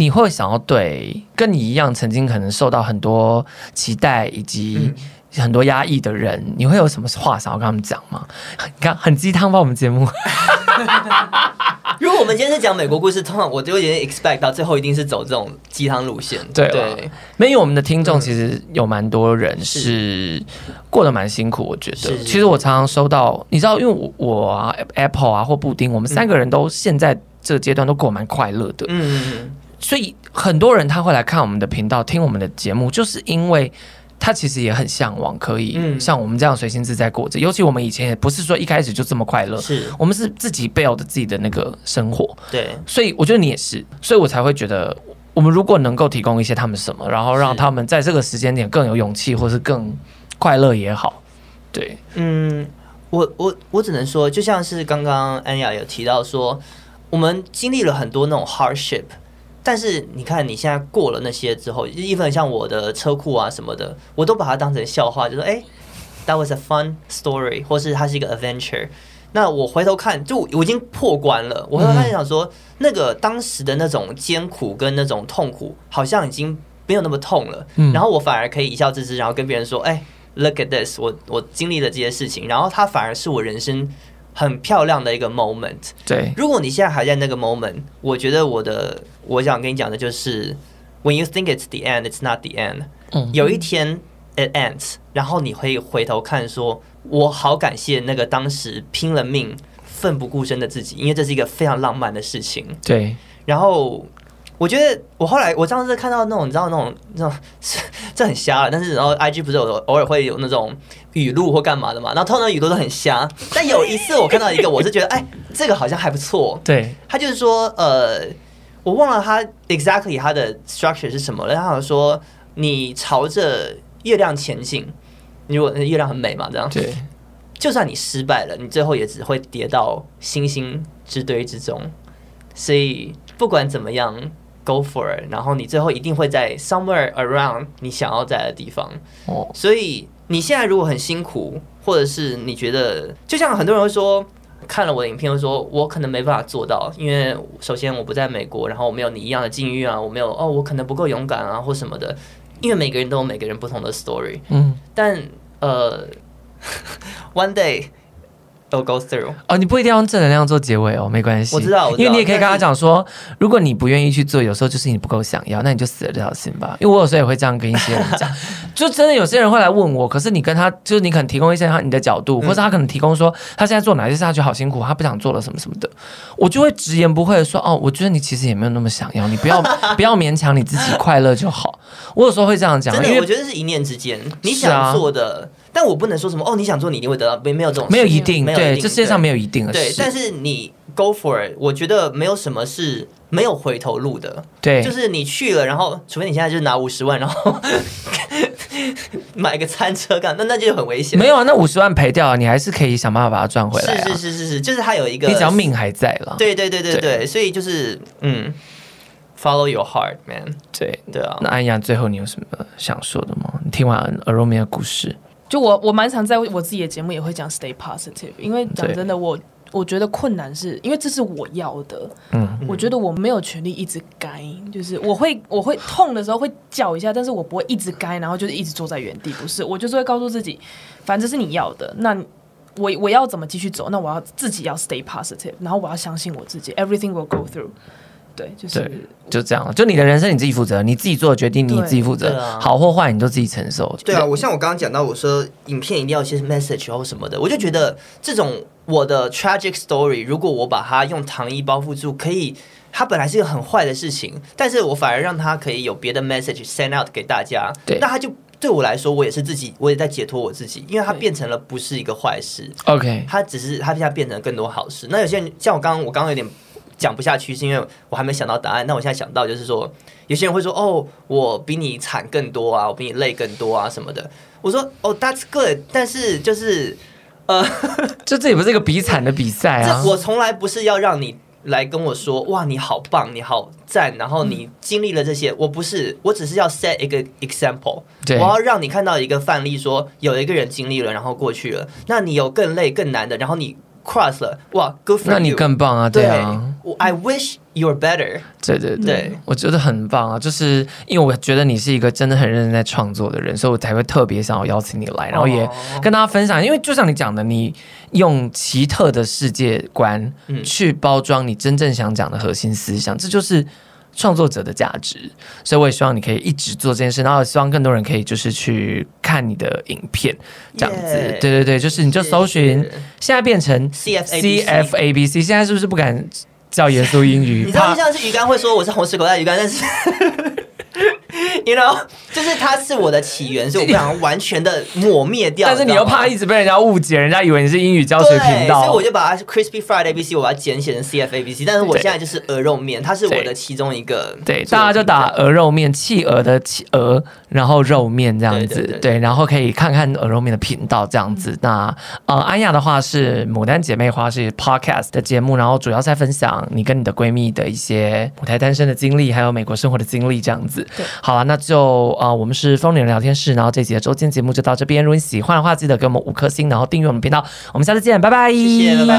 你会想要对跟你一样曾经可能受到很多期待以及很多压抑的人，嗯、你会有什么话想要跟他们讲吗？你看很鸡汤吧，我们节目。如果我们今天是讲美国故事，通常我就有点 expect 到最后一定是走这种鸡汤路线。对对，没有我们的听众其实有蛮多人是过得蛮辛苦，我觉得。其实我常常收到，你知道，因为我我啊 Apple 啊或布丁，我们三个人都现在这个阶段都过蛮快乐的。嗯。所以很多人他会来看我们的频道，听我们的节目，就是因为他其实也很向往可以像我们这样随心自在过着。尤其我们以前也不是说一开始就这么快乐，是我们是自己 build 自己的那个生活。对，所以我觉得你也是，所以我才会觉得，我们如果能够提供一些他们什么，然后让他们在这个时间点更有勇气，或是更快乐也好。对，嗯，我我我只能说，就像是刚刚安雅有提到说，我们经历了很多那种 hardship。但是你看，你现在过了那些之后，一份像我的车库啊什么的，我都把它当成笑话，就说哎，that was a fun story，或是它是一个 adventure。那我回头看，就我已经破关了。我回头看想说，嗯、那个当时的那种艰苦跟那种痛苦，好像已经没有那么痛了。嗯、然后我反而可以一笑置之，然后跟别人说，哎，look at this，我我经历了这些事情，然后它反而是我人生。很漂亮的一个 moment。对，如果你现在还在那个 moment，我觉得我的我想跟你讲的就是，when you think it's the end, it's not the end。嗯，有一天 it ends，然后你会回头看说，我好感谢那个当时拼了命、奋不顾身的自己，因为这是一个非常浪漫的事情。对，然后。我觉得我后来我上次看到那种你知道那种那种 [LAUGHS] 这很瞎了，但是然后 IG 不是有偶尔会有那种语录或干嘛的嘛，然后通常语录都很瞎。但有一次我看到一个，我是觉得哎，这个好像还不错。对，他就是说呃，我忘了他 exactly 他的 structure 是什么了。他好像说你朝着月亮前进，如果月亮很美嘛，这样对，就算你失败了，你最后也只会跌到星星之堆之中。所以不管怎么样。Go for it，然后你最后一定会在 somewhere around 你想要在的地方。哦，所以你现在如果很辛苦，或者是你觉得，就像很多人会说，看了我的影片会说，我可能没办法做到，因为首先我不在美国，然后我没有你一样的境遇啊，我没有哦，我可能不够勇敢啊，或什么的。因为每个人都有每个人不同的 story。嗯，但呃，[LAUGHS] one day。都 go through 哦，你不一定要用正能量做结尾哦，没关系。我知道，因为你也可以跟他讲说，如果你不愿意去做，有时候就是你不够想要，那你就死了这条心吧。因为我有时候也会这样跟一些人讲，[LAUGHS] 就真的有些人会来问我，可是你跟他就是你可能提供一些他你的角度，嗯、或者他可能提供说他现在做哪些事他觉得好辛苦，他不想做了什么什么的，我就会直言不讳的说哦，我觉得你其实也没有那么想要，你不要 [LAUGHS] 不要勉强你自己快乐就好。我有时候会这样讲，因为我觉得是一念之间，你想做的，啊、但我不能说什么哦，你想做你一定会得到，没没有这种没有一定，没有对，这世界上没有一定的事，对，但是你 go for it，我觉得没有什么是。没有回头路的，对，就是你去了，然后除非你现在就是拿五十万，然后 [LAUGHS] 买个餐车干，那那就很危险。没有啊，那五十万赔掉了，你还是可以想办法把它赚回来啊。是是是是是，就是它有一个，你只要命还在了。对对对对对，对所以就是嗯，follow your heart, man。对对啊，那安阳最后你有什么想说的吗？你听完鹅肉面的故事，就我我蛮常在我自己的节目也会讲 stay positive，因为讲真的我。我觉得困难是因为这是我要的，嗯，我觉得我没有权利一直该，就是我会我会痛的时候会叫一下，但是我不会一直该，然后就是一直坐在原地，不是，我就是会告诉自己，反正是你要的，那我我要怎么继续走？那我要自己要 stay positive，然后我要相信我自己，everything will go through。对，就是就这样了，就你的人生你自己负责，你自己做的决定你自己负责，啊、好或坏你都自己承受。对啊，我像我刚刚讲到，我说影片一定要一些 message 或什么的，我就觉得这种我的 tragic story，如果我把它用糖衣包覆住，可以，它本来是一个很坏的事情，但是我反而让它可以有别的 message send out 给大家，对，那它就对我来说，我也是自己，我也在解脱我自己，因为它变成了不是一个坏事，OK，它只是它现在变成更多好事。那有些人像我刚刚，我刚刚有点。讲不下去是因为我还没想到答案。那我现在想到就是说，有些人会说：“哦，我比你惨更多啊，我比你累更多啊什么的。”我说：“哦，That's good。”但是就是呃，就这也不是一个比惨的比赛啊。我从来不是要让你来跟我说：“哇，你好棒，你好赞。”然后你经历了这些，我不是，我只是要 set 一个 example，我要让你看到一个范例，说有一个人经历了，然后过去了。那你有更累、更难的，然后你。Cross 了哇，good for you，那你更棒啊！对啊对，I wish you're better。对对对，对我觉得很棒啊！就是因为我觉得你是一个真的很认真在创作的人，所以我才会特别想要邀请你来，然后也跟大家分享。因为就像你讲的，你用奇特的世界观去包装你真正想讲的核心思想，这就是。创作者的价值，所以我也希望你可以一直做这件事，然后希望更多人可以就是去看你的影片，这样子。Yeah, 对对对，就是你就搜寻，现在变成 C F C F A B C，现在是不是不敢叫严肃英语？[LAUGHS] 你知道，像是鱼竿会说我是红石狗带鱼竿，但是。[LAUGHS] You know，就是它是我的起源，所以我不想完全的抹灭掉。[LAUGHS] 但是你又怕一直被人家误解，人家以为你是英语教学频道，所以我就把它 Crispy Fried ABC，我把它简写成 CFABC。但是我现在就是鹅肉面，它是我的其中一个。对，大家就打鹅肉面，企鹅的企鹅，然后肉面这样子。对，然后可以看看鹅肉面的频道这样子。那呃，安雅的话是牡丹姐妹花是 Podcast 的节目，然后主要在分享你跟你的闺蜜的一些舞台单身的经历，还有美国生活的经历这样子。对，好了，那就呃，我们是疯女人聊天室，然后这节周间节目就到这边。如果你喜欢的话，记得给我们五颗星，然后订阅我们频道。我们下次见，拜拜，谢谢，拜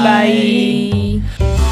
拜。拜拜。